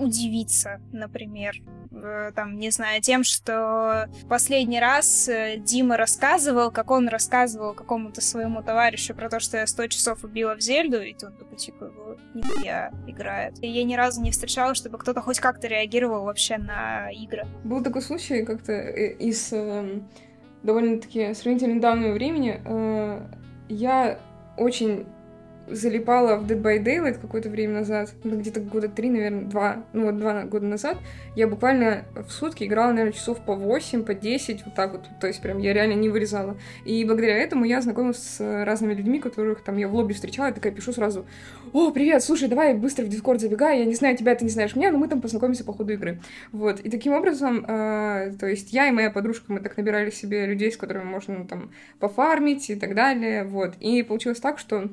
удивиться, например. Э, там, не знаю, тем, что последний раз э, Дима рассказывал, как он рассказывал какому-то своему товарищу про то, что я 100 часов убила в Зельду, и он такой, типа, нихуя играет. И я ни разу не встречала, чтобы кто-то хоть как-то реагировал вообще на игры. Был такой случай как-то э, из э, довольно-таки сравнительно недавнего времени. Э, я очень залипала в Dead by Daylight какое-то время назад, ну, где-то года три, наверное, два, ну вот два года назад, я буквально в сутки играла, наверное, часов по 8, по 10, вот так вот, то есть прям я реально не вырезала. И благодаря этому я знакомилась с разными людьми, которых там я в лобби встречала, я такая пишу сразу, о, привет, слушай, давай быстро в Дискорд забегай, я не знаю тебя, ты не знаешь меня, но мы там познакомимся по ходу игры. Вот, и таким образом, э, то есть я и моя подружка, мы так набирали себе людей, с которыми можно там пофармить и так далее, вот, и получилось так, что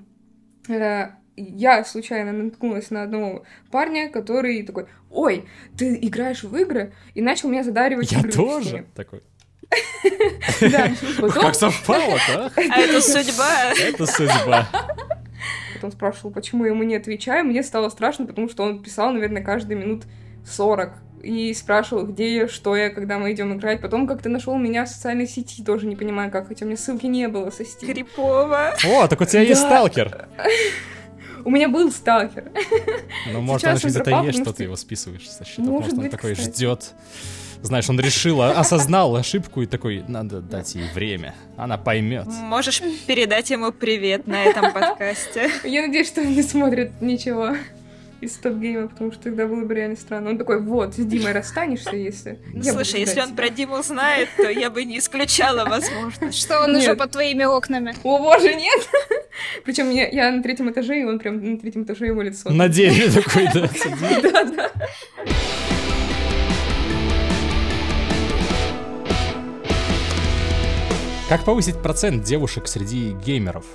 я случайно наткнулась на одного парня, который такой, ой, ты играешь в игры? И начал меня задаривать Я тоже такой. Да. Как совпало, да? А это судьба. Это судьба. Потом спрашивал, почему я ему не отвечаю. Мне стало страшно, потому что он писал, наверное, каждые минут 40 и спрашивал, где я, что я, когда мы идем играть. Потом как-то нашел меня в социальной сети, тоже не понимаю как, хотя у меня ссылки не было со Steam. Крипово. О, так у тебя есть сталкер. У меня был сталкер. Ну, может, он еще где-то есть, что ты его списываешь со счетов. Может, он такой ждет. Знаешь, он решил, осознал ошибку и такой, надо дать ей время. Она поймет. Можешь передать ему привет на этом подкасте. Я надеюсь, что он не смотрит ничего из топ-гейма, потому что тогда было бы реально странно. Он такой, вот, с Димой расстанешься, если... Ну, слушай, если он про Диму знает, то я бы не исключала возможность. Что он уже под твоими окнами. О боже, нет! Причем я, я на третьем этаже, и он прям на третьем этаже его лицо. На дереве такой, да, Да, да. Как повысить процент девушек среди геймеров?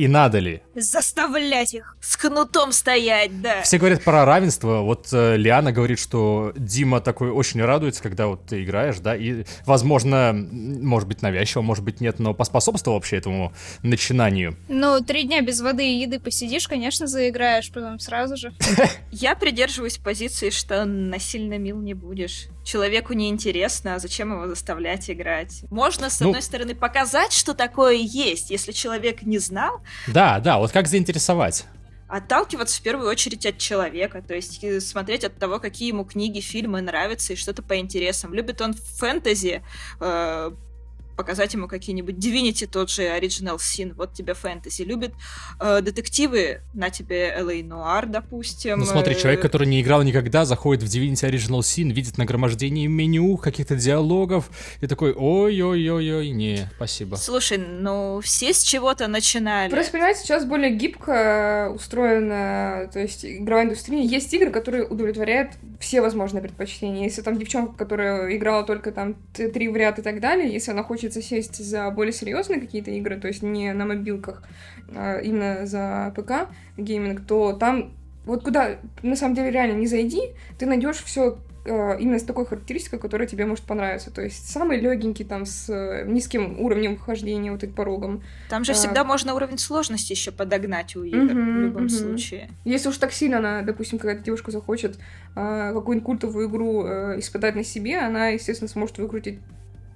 И надо ли? Заставлять их. С кнутом стоять, да. Все говорят про равенство. Вот э, Лиана говорит, что Дима такой очень радуется, когда вот ты играешь, да, и, возможно, может быть навязчиво, может быть нет, но поспособствовал вообще этому начинанию. Ну, три дня без воды и еды посидишь, конечно, заиграешь, потом сразу же. Я придерживаюсь позиции, что насильно мил не будешь. Человеку неинтересно, а зачем его заставлять играть? Можно, с Ну- одной стороны, показать, что такое есть, если человек не знал, Да, да, вот как заинтересовать? отталкиваться в первую очередь от человека, то есть э, смотреть от того, какие ему книги, фильмы нравятся и что-то по интересам. Любит он фэнтези, э, показать ему какие-нибудь Divinity, тот же Original Sin, вот тебе фэнтези. Любит э, детективы, на тебе L.A. Noir, допустим. Ну смотри, э, человек, который не играл никогда, заходит в Divinity Original Sin, видит нагромождение меню, каких-то диалогов, и такой, ой-ой-ой-ой, не, спасибо. Слушай, ну все с чего-то начинали. Просто, понимаете, сейчас более гибко устроена, то есть игровая индустрия. Есть игры, которые удовлетворяют все возможные предпочтения. Если там девчонка, которая играла только там три в ряд и так далее, если она хочет сесть за более серьезные какие-то игры, то есть не на мобилках, а именно за ПК гейминг, то там вот куда на самом деле реально не зайди, ты найдешь все именно с такой характеристикой, которая тебе может понравиться. То есть самый легенький там с э, низким уровнем вхождения вот и порогом. Там же а- всегда можно уровень сложности еще подогнать у игр Мгм, в любом мгм. случае. Если уж так сильно она, допустим, какая-то девушка захочет а, какую-нибудь культовую игру э, испытать на себе, она, естественно, сможет выкрутить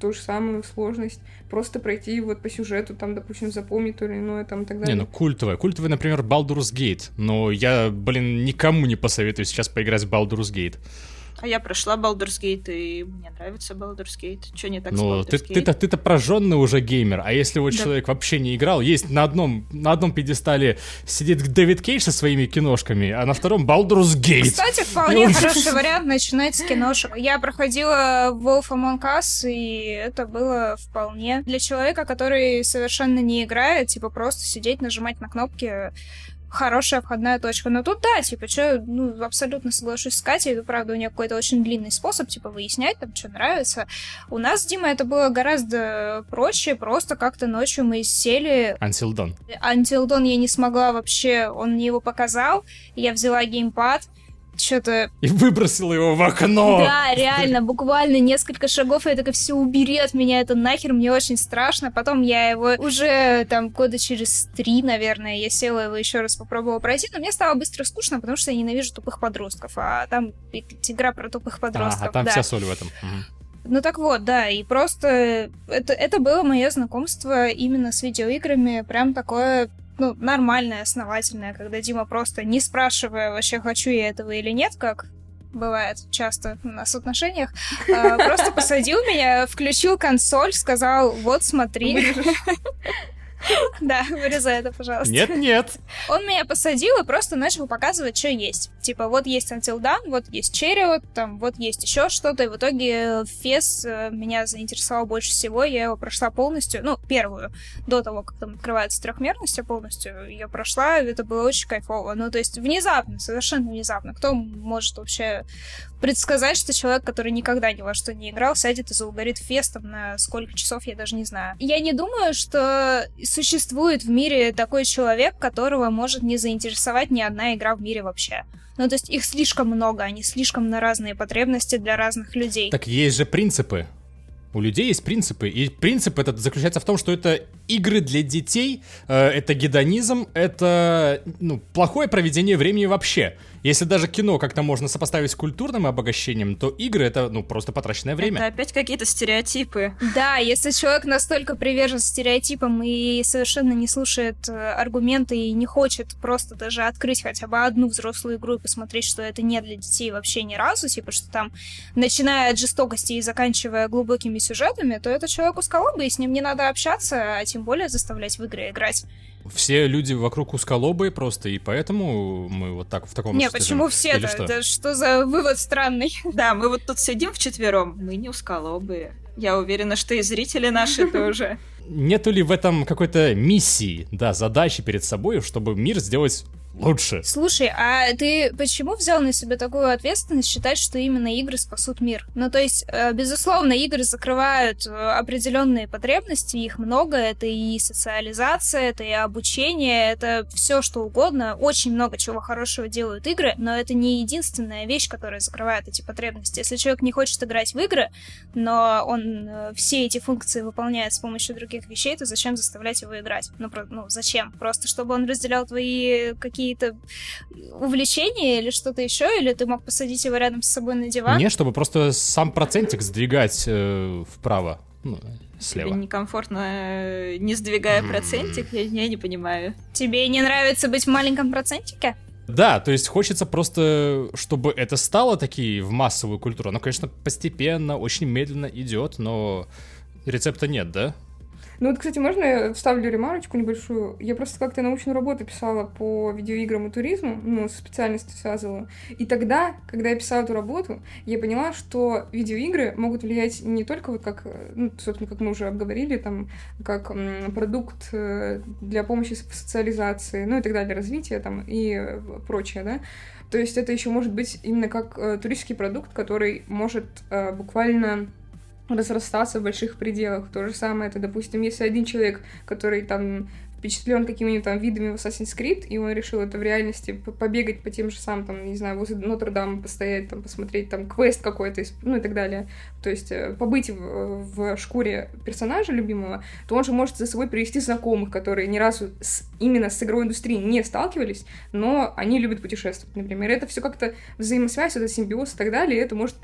ту же самую сложность, просто пройти вот по сюжету, там, допустим, запомнить то или иное, там, и так Не, далее. ну культовая. Культовая, например, Baldur's Gate. Но я, блин, никому не посоветую сейчас поиграть в Baldur's Gate. А я прошла Baldur's Gate, и мне нравится Baldur's Gate. Что не так с Ну, Baldur's ты, Gate? ты-то, ты-то прожженный уже геймер, а если вот Да. человек вообще не играл, есть на одном, на одном пьедестале сидит Дэвид Кейдж со своими киношками, а на втором Baldur's Gate. Кстати, вполне хороший вариант начинать с киношек. Я проходила Wolf Among Us, и это было вполне для человека, который совершенно не играет, типа просто сидеть, нажимать на кнопки хорошая входная точка. Но тут да, типа, что, ну, абсолютно соглашусь с Катей, это правда у нее какой-то очень длинный способ, типа, выяснять там, что нравится. У нас, с Димой, это было гораздо проще, просто как-то ночью мы сели, Until Dawn. Until Dawn я не смогла вообще, он мне его показал, я взяла геймпад, что-то... И выбросил его в окно. Да, реально, буквально несколько шагов, и я такая, все, убери от меня это нахер, мне очень страшно. Потом я его уже там года через три, наверное, я села его еще раз попробовала пройти, но мне стало быстро скучно, потому что я ненавижу тупых подростков, а там игра про тупых подростков. А, а там да. вся соль в этом. Ну так вот, да, и просто это, это было мое знакомство именно с видеоиграми, прям такое, ну, нормальное, основательное, когда Дима просто, не спрашивая вообще, хочу я этого или нет, как бывает часто у нас в отношениях, а, просто посадил меня, включил консоль, сказал, вот смотри. Да, вырезай это, пожалуйста. Нет, нет. Он меня посадил и просто начал показывать, что есть. Типа, вот есть Until Dawn, вот есть вот там, вот есть еще что-то. И в итоге Фес э, меня заинтересовал больше всего. Я его прошла полностью, ну, первую, до того, как там открывается трехмерность, я полностью ее прошла. Это было очень кайфово. Ну, то есть, внезапно, совершенно внезапно. Кто может вообще предсказать, что человек, который никогда ни во что не играл, сядет и заугорит фестом на сколько часов, я даже не знаю. Я не думаю, что существует в мире такой человек, которого может не заинтересовать ни одна игра в мире вообще. Ну, то есть их слишком много, они слишком на разные потребности для разных людей. Так есть же принципы. У людей есть принципы, и принцип этот заключается в том, что это игры для детей, э, это гедонизм, это ну, плохое проведение времени вообще. Если даже кино как-то можно сопоставить с культурным обогащением, то игры это ну просто потраченное время. Это опять какие-то стереотипы. Да, если человек настолько привержен стереотипам и совершенно не слушает э, аргументы и не хочет просто даже открыть хотя бы одну взрослую игру и посмотреть, что это не для детей вообще ни разу, типа, что там, начиная от жестокости и заканчивая глубокими сюжетами, то это человек узколобый, и с ним не надо общаться, а тем более заставлять в игры играть. Все люди вокруг узколобые просто, и поэтому мы вот так в таком Не, почему все Или это? что? Это что за вывод странный? Да, мы вот тут сидим вчетвером, мы не усколобые. Я уверена, что и зрители наши тоже. нету ли в этом какой-то миссии, да, задачи перед собой, чтобы мир сделать лучше. Слушай, а ты почему взял на себя такую ответственность считать, что именно игры спасут мир? Ну, то есть, э, безусловно, игры закрывают э, определенные потребности, их много, это и социализация, это и обучение, это все что угодно, очень много чего хорошего делают игры, но это не единственная вещь, которая закрывает эти потребности. Если человек не хочет играть в игры, но он э, все эти функции выполняет с помощью других вещей, то зачем заставлять его играть? Ну, ну зачем? Просто чтобы он разделял твои какие какие-то увлечения или что-то еще, или ты мог посадить его рядом с собой на диван? Нет, чтобы просто сам процентик сдвигать э, вправо. Ну, слева. Тебе некомфортно, э, не сдвигая процентик? Я, я не понимаю. Тебе не нравится быть в маленьком процентике? Да, то есть хочется просто, чтобы это стало таки в массовую культуру. Оно, конечно, постепенно, очень медленно идет, но рецепта нет, да? Ну вот, кстати, можно я вставлю ремарочку небольшую? Я просто как-то научную работу писала по видеоиграм и туризму, ну, со специальностью связывала. И тогда, когда я писала эту работу, я поняла, что видеоигры могут влиять не только вот как, ну, собственно, как мы уже обговорили, там, как продукт э, для помощи в социализации, ну и так далее, развития там и прочее, да. То есть это еще может быть именно как э, туристический продукт, который может э, буквально разрастаться в больших пределах. То же самое, это, допустим, если один человек, который там впечатлен какими-нибудь там видами в Assassin's Creed, и он решил это в реальности побегать по тем же самым, там, не знаю, возле Нотр-Дама постоять, там, посмотреть, там, квест какой-то, ну и так далее. То есть э, побыть в, в шкуре персонажа любимого, то он же может за собой привести знакомых, которые ни разу с, именно с игровой индустрией не сталкивались, но они любят путешествовать, например. Это все как-то взаимосвязь, это симбиоз и так далее, и это может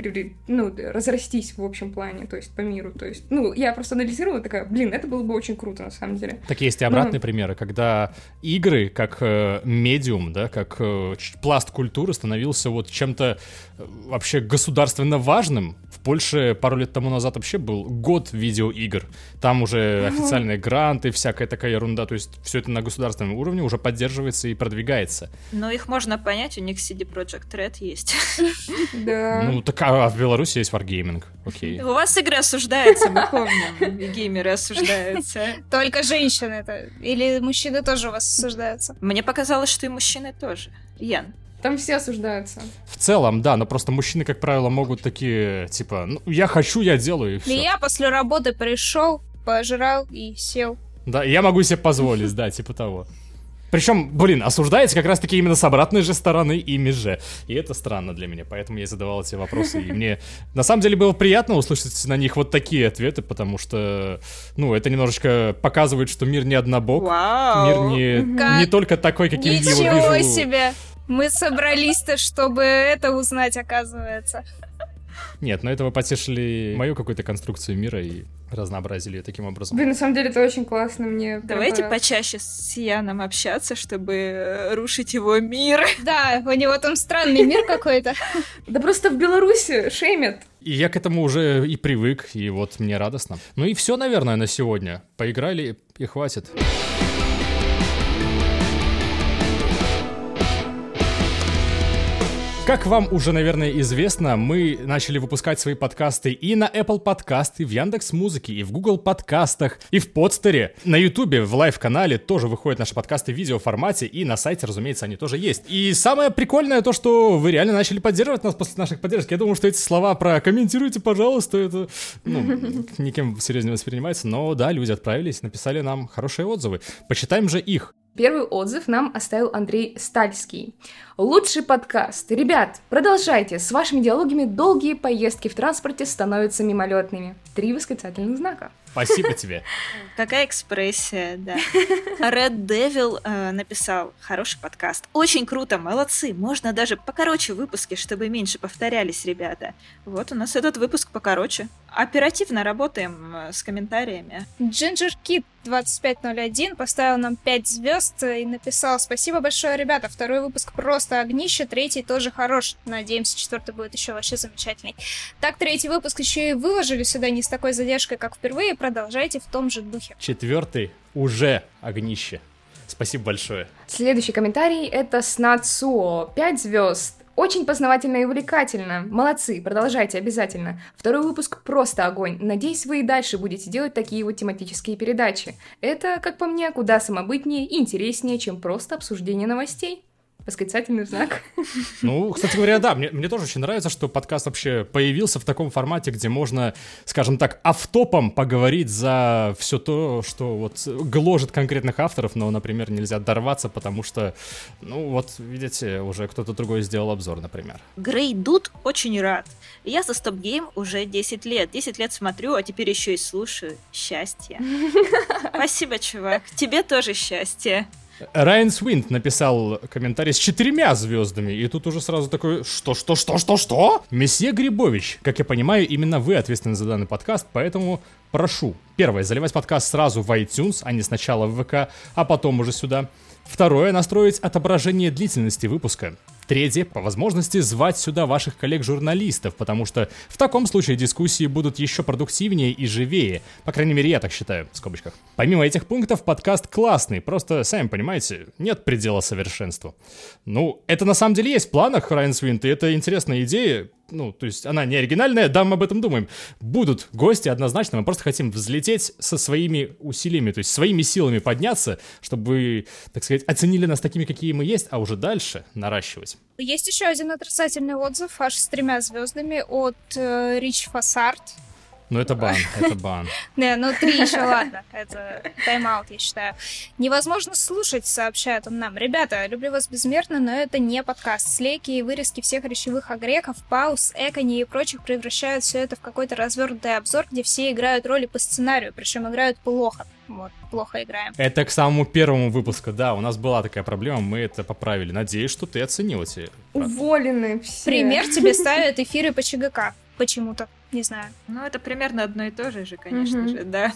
ну, разрастись в общем плане, то есть по миру. То есть, ну, я просто анализировала, такая, блин, это было бы очень круто, на самом деле. Так есть и обратный но примеры, когда игры как э, медиум, да, как э, пласт культуры становился вот чем-то вообще государственно важным. В Польше пару лет тому назад вообще был год видеоигр. Там уже официальные гранты, всякая такая ерунда. То есть все это на государственном уровне уже поддерживается и продвигается. Но их можно понять, у них CD Project Red есть. Да. Ну, так а в Беларуси есть Wargaming. Окей. У вас игры осуждаются, мы помним. Геймеры осуждаются. Только женщины это. Или или мужчины тоже у вас осуждаются? Мне показалось, что и мужчины тоже. Ян. Там все осуждаются. В целом, да, но просто мужчины, как правило, могут такие, типа, ну, я хочу, я делаю, и все. И я после работы пришел, пожрал и сел. Да, я могу себе позволить, да, типа того. Причем, блин, осуждается как раз-таки именно с обратной же стороны ими же. И это странно для меня, поэтому я задавал эти вопросы. И мне на самом деле было приятно услышать на них вот такие ответы, потому что, ну, это немножечко показывает, что мир не однобок. Вау. Мир не, не только такой, каким Ничего я его вижу. себе! Мы собрались-то, чтобы это узнать, оказывается. Нет, но это вы потешили мою какую-то конструкцию мира и разнообразили ее таким образом. Блин, на самом деле это очень классно мне. Давайте почаще с Яном общаться, чтобы э, рушить его мир. Да, у него там странный мир какой-то. Да просто в Беларуси шеймят. И я к этому уже и привык, и вот мне радостно. Ну и все, наверное, на сегодня. Поиграли и хватит. Как вам уже, наверное, известно, мы начали выпускать свои подкасты и на Apple Podcast, и в Яндекс Музыке, и в Google подкастах, и в Подстере. На Ютубе, в live-канале тоже выходят наши подкасты в видеоформате, и на сайте, разумеется, они тоже есть. И самое прикольное то, что вы реально начали поддерживать нас после наших поддержек. Я думаю, что эти слова про «комментируйте, пожалуйста», это, ну, никем серьезно не воспринимается, но да, люди отправились, написали нам хорошие отзывы. Почитаем же их. Первый отзыв нам оставил Андрей Стальский. Лучший подкаст. Ребят, продолжайте. С вашими диалогами долгие поездки в транспорте становятся мимолетными. Три восклицательных знака. Спасибо тебе. Какая экспрессия, да. Red Devil э, написал хороший подкаст. Очень круто, молодцы. Можно даже покороче выпуски, чтобы меньше повторялись, ребята. Вот у нас этот выпуск покороче. Оперативно работаем э, с комментариями. Ginger Kid 2501 поставил нам 5 звезд и написал Спасибо большое, ребята. Второй выпуск просто огнище, третий тоже хорош. Надеемся, четвертый будет еще вообще замечательный. Так, третий выпуск еще и выложили сюда не с такой задержкой, как впервые. Продолжайте в том же духе. Четвертый уже огнище. Спасибо большое. Следующий комментарий это Снацуо. 5 звезд. Очень познавательно и увлекательно. Молодцы, продолжайте обязательно. Второй выпуск просто огонь. Надеюсь, вы и дальше будете делать такие вот тематические передачи. Это, как по мне, куда самобытнее и интереснее, чем просто обсуждение новостей. Восклицательный знак. Ну, кстати говоря, да, мне, мне тоже очень нравится, что подкаст вообще появился в таком формате, где можно, скажем так, автопом поговорить за все то, что вот гложет конкретных авторов, но, например, нельзя дорваться, потому что, ну, вот, видите, уже кто-то другой сделал обзор, например. Грей Дуд очень рад. Я за Стоп Гейм уже 10 лет. 10 лет смотрю, а теперь еще и слушаю. Счастье. Спасибо, чувак. Тебе тоже счастье. Райан Свинт написал комментарий с четырьмя звездами, и тут уже сразу такой, что, что, что, что, что? Месье Грибович, как я понимаю, именно вы ответственны за данный подкаст, поэтому прошу. Первое, заливать подкаст сразу в iTunes, а не сначала в ВК, а потом уже сюда. Второе, настроить отображение длительности выпуска. Третье, по возможности звать сюда ваших коллег-журналистов, потому что в таком случае дискуссии будут еще продуктивнее и живее. По крайней мере, я так считаю, в скобочках. Помимо этих пунктов, подкаст классный, просто, сами понимаете, нет предела совершенству. Ну, это на самом деле есть в планах, Райан Свинт, и это интересная идея, ну, то есть она не оригинальная, да, мы об этом думаем. Будут гости однозначно, мы просто хотим взлететь со своими усилиями, то есть своими силами подняться, чтобы так сказать, оценили нас такими, какие мы есть, а уже дальше наращивать. Есть еще один отрицательный отзыв, аж с тремя звездами от э, Рич Фасарт. Ну, это бан, это бан. Не, ну три еще, ладно. Это тайм-аут, я считаю. Невозможно слушать, сообщает он нам. Ребята, люблю вас безмерно, но это не подкаст. Слейки и вырезки всех речевых огреков, пауз, экони и прочих превращают все это в какой-то развернутый обзор, где все играют роли по сценарию, причем играют плохо. Вот, плохо играем. Это к самому первому выпуску, да, у нас была такая проблема, мы это поправили. Надеюсь, что ты оценил эти. Уволены все. Пример тебе ставят эфиры по ЧГК почему-то. Не знаю. Ну, это примерно одно и то же же, конечно же, да.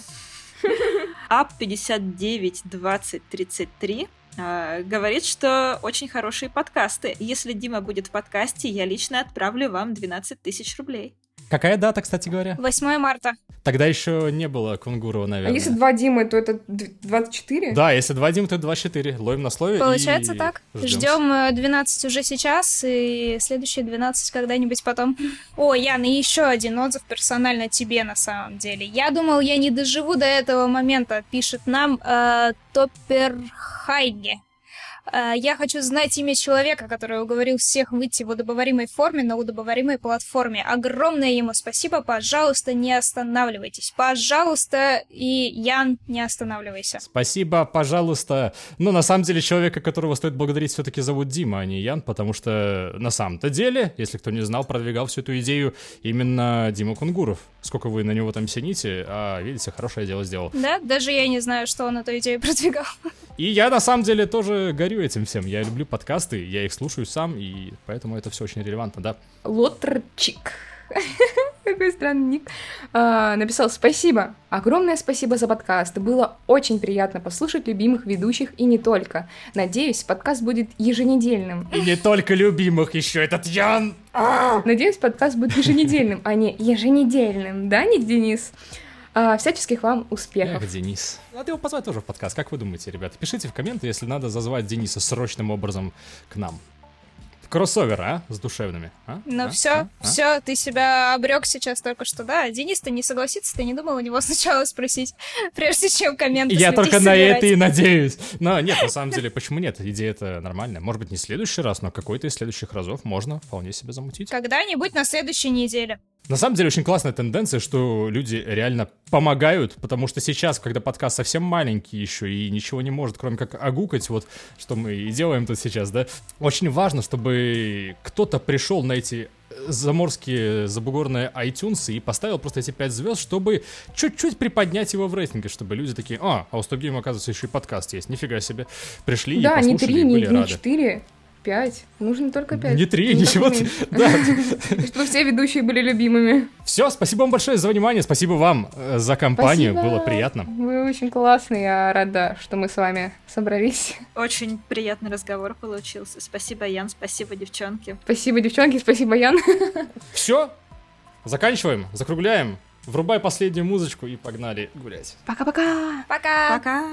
Ап 59 20 33 говорит, что очень хорошие подкасты. Если Дима будет в подкасте, я лично отправлю вам 12 тысяч рублей. Какая дата, кстати говоря? 8 марта. Тогда еще не было Кунгурова, наверное. А если два Димы, то это 24? Да, если два Димы, то это 24. Ловим на слове Получается и так. ждём. Ждем 12 уже сейчас и следующие 12 когда-нибудь потом. О, Ян, и еще один отзыв персонально тебе на самом деле. Я думал, я не доживу до этого момента, пишет нам э, Топпер Хайге. Э, Я хочу знать имя человека, который уговорил всех выйти в удобоваримой форме на удобоваримой платформе. Огромное ему спасибо. Пожалуйста, не останавливайтесь. Пожалуйста, и Ян, не останавливайся. Спасибо, пожалуйста. Но на самом деле человека, которого стоит благодарить, все-таки зовут Дима, а не Ян, потому что на самом-то деле, если кто не знал, продвигал всю эту идею именно Дима Кунгуров. Сколько вы на него там сините, а видите, хорошее дело сделал. Да, даже я не знаю, что он эту идею продвигал. И я на самом деле тоже горю этим всем. Я люблю подкасты, я их слушаю сам, и поэтому это все очень релевантно, да. Лотрчик. Какой странный ник. А, написал спасибо. Огромное спасибо за подкаст. Было очень приятно послушать любимых ведущих и не только. Надеюсь, подкаст будет еженедельным. И не только любимых, еще этот Ян. Надеюсь, подкаст будет еженедельным, а не еженедельным. Да, Ник Денис? А, всяческих вам успехов. Эх, Денис. Надо его позвать тоже в подкаст. Как вы думаете, ребята? Пишите в комменты, если надо зазвать Дениса срочным образом к нам. Кроссовер, а? С душевными. А? Ну А? все, А? Все, ты себя обрек сейчас только что, да? Денис, ты не согласится, ты не думал у него сначала спросить, прежде чем комменты Я только на собирать? это и надеюсь. Но нет, на самом деле, почему нет? Идея это нормальная. Может быть, не в следующий раз, но какой-то из следующих разов можно вполне себе замутить. Когда-нибудь на следующей неделе. На самом деле, очень классная тенденция, что люди реально помогают, потому что сейчас, когда подкаст совсем маленький еще и ничего не может, кроме как огукать, вот что мы и делаем тут сейчас, да, очень важно, чтобы кто-то пришел на эти заморские забугорные iTunes и поставил просто эти 5 звезд, чтобы чуть-чуть приподнять его в рейтинге, чтобы люди такие, а, а у Стоп Гейм, оказывается, еще и подкаст есть, нифига себе. Пришли Да, и не послушали, три, и не, были не рады. четыре, пять. Нужно только пять. Не три, ничего. Да, Чтобы все ведущие были любимыми. Все, спасибо вам большое за внимание, спасибо вам э, за компанию, Спасибо. было приятно. Вы очень классные, я рада, что мы с вами собрались. Очень приятный разговор получился. Спасибо, Ян, спасибо, девчонки. Спасибо, девчонки, спасибо, Ян. Все, заканчиваем, закругляем. Врубай последнюю музычку и погнали гулять. Пока-пока. Пока! Пока!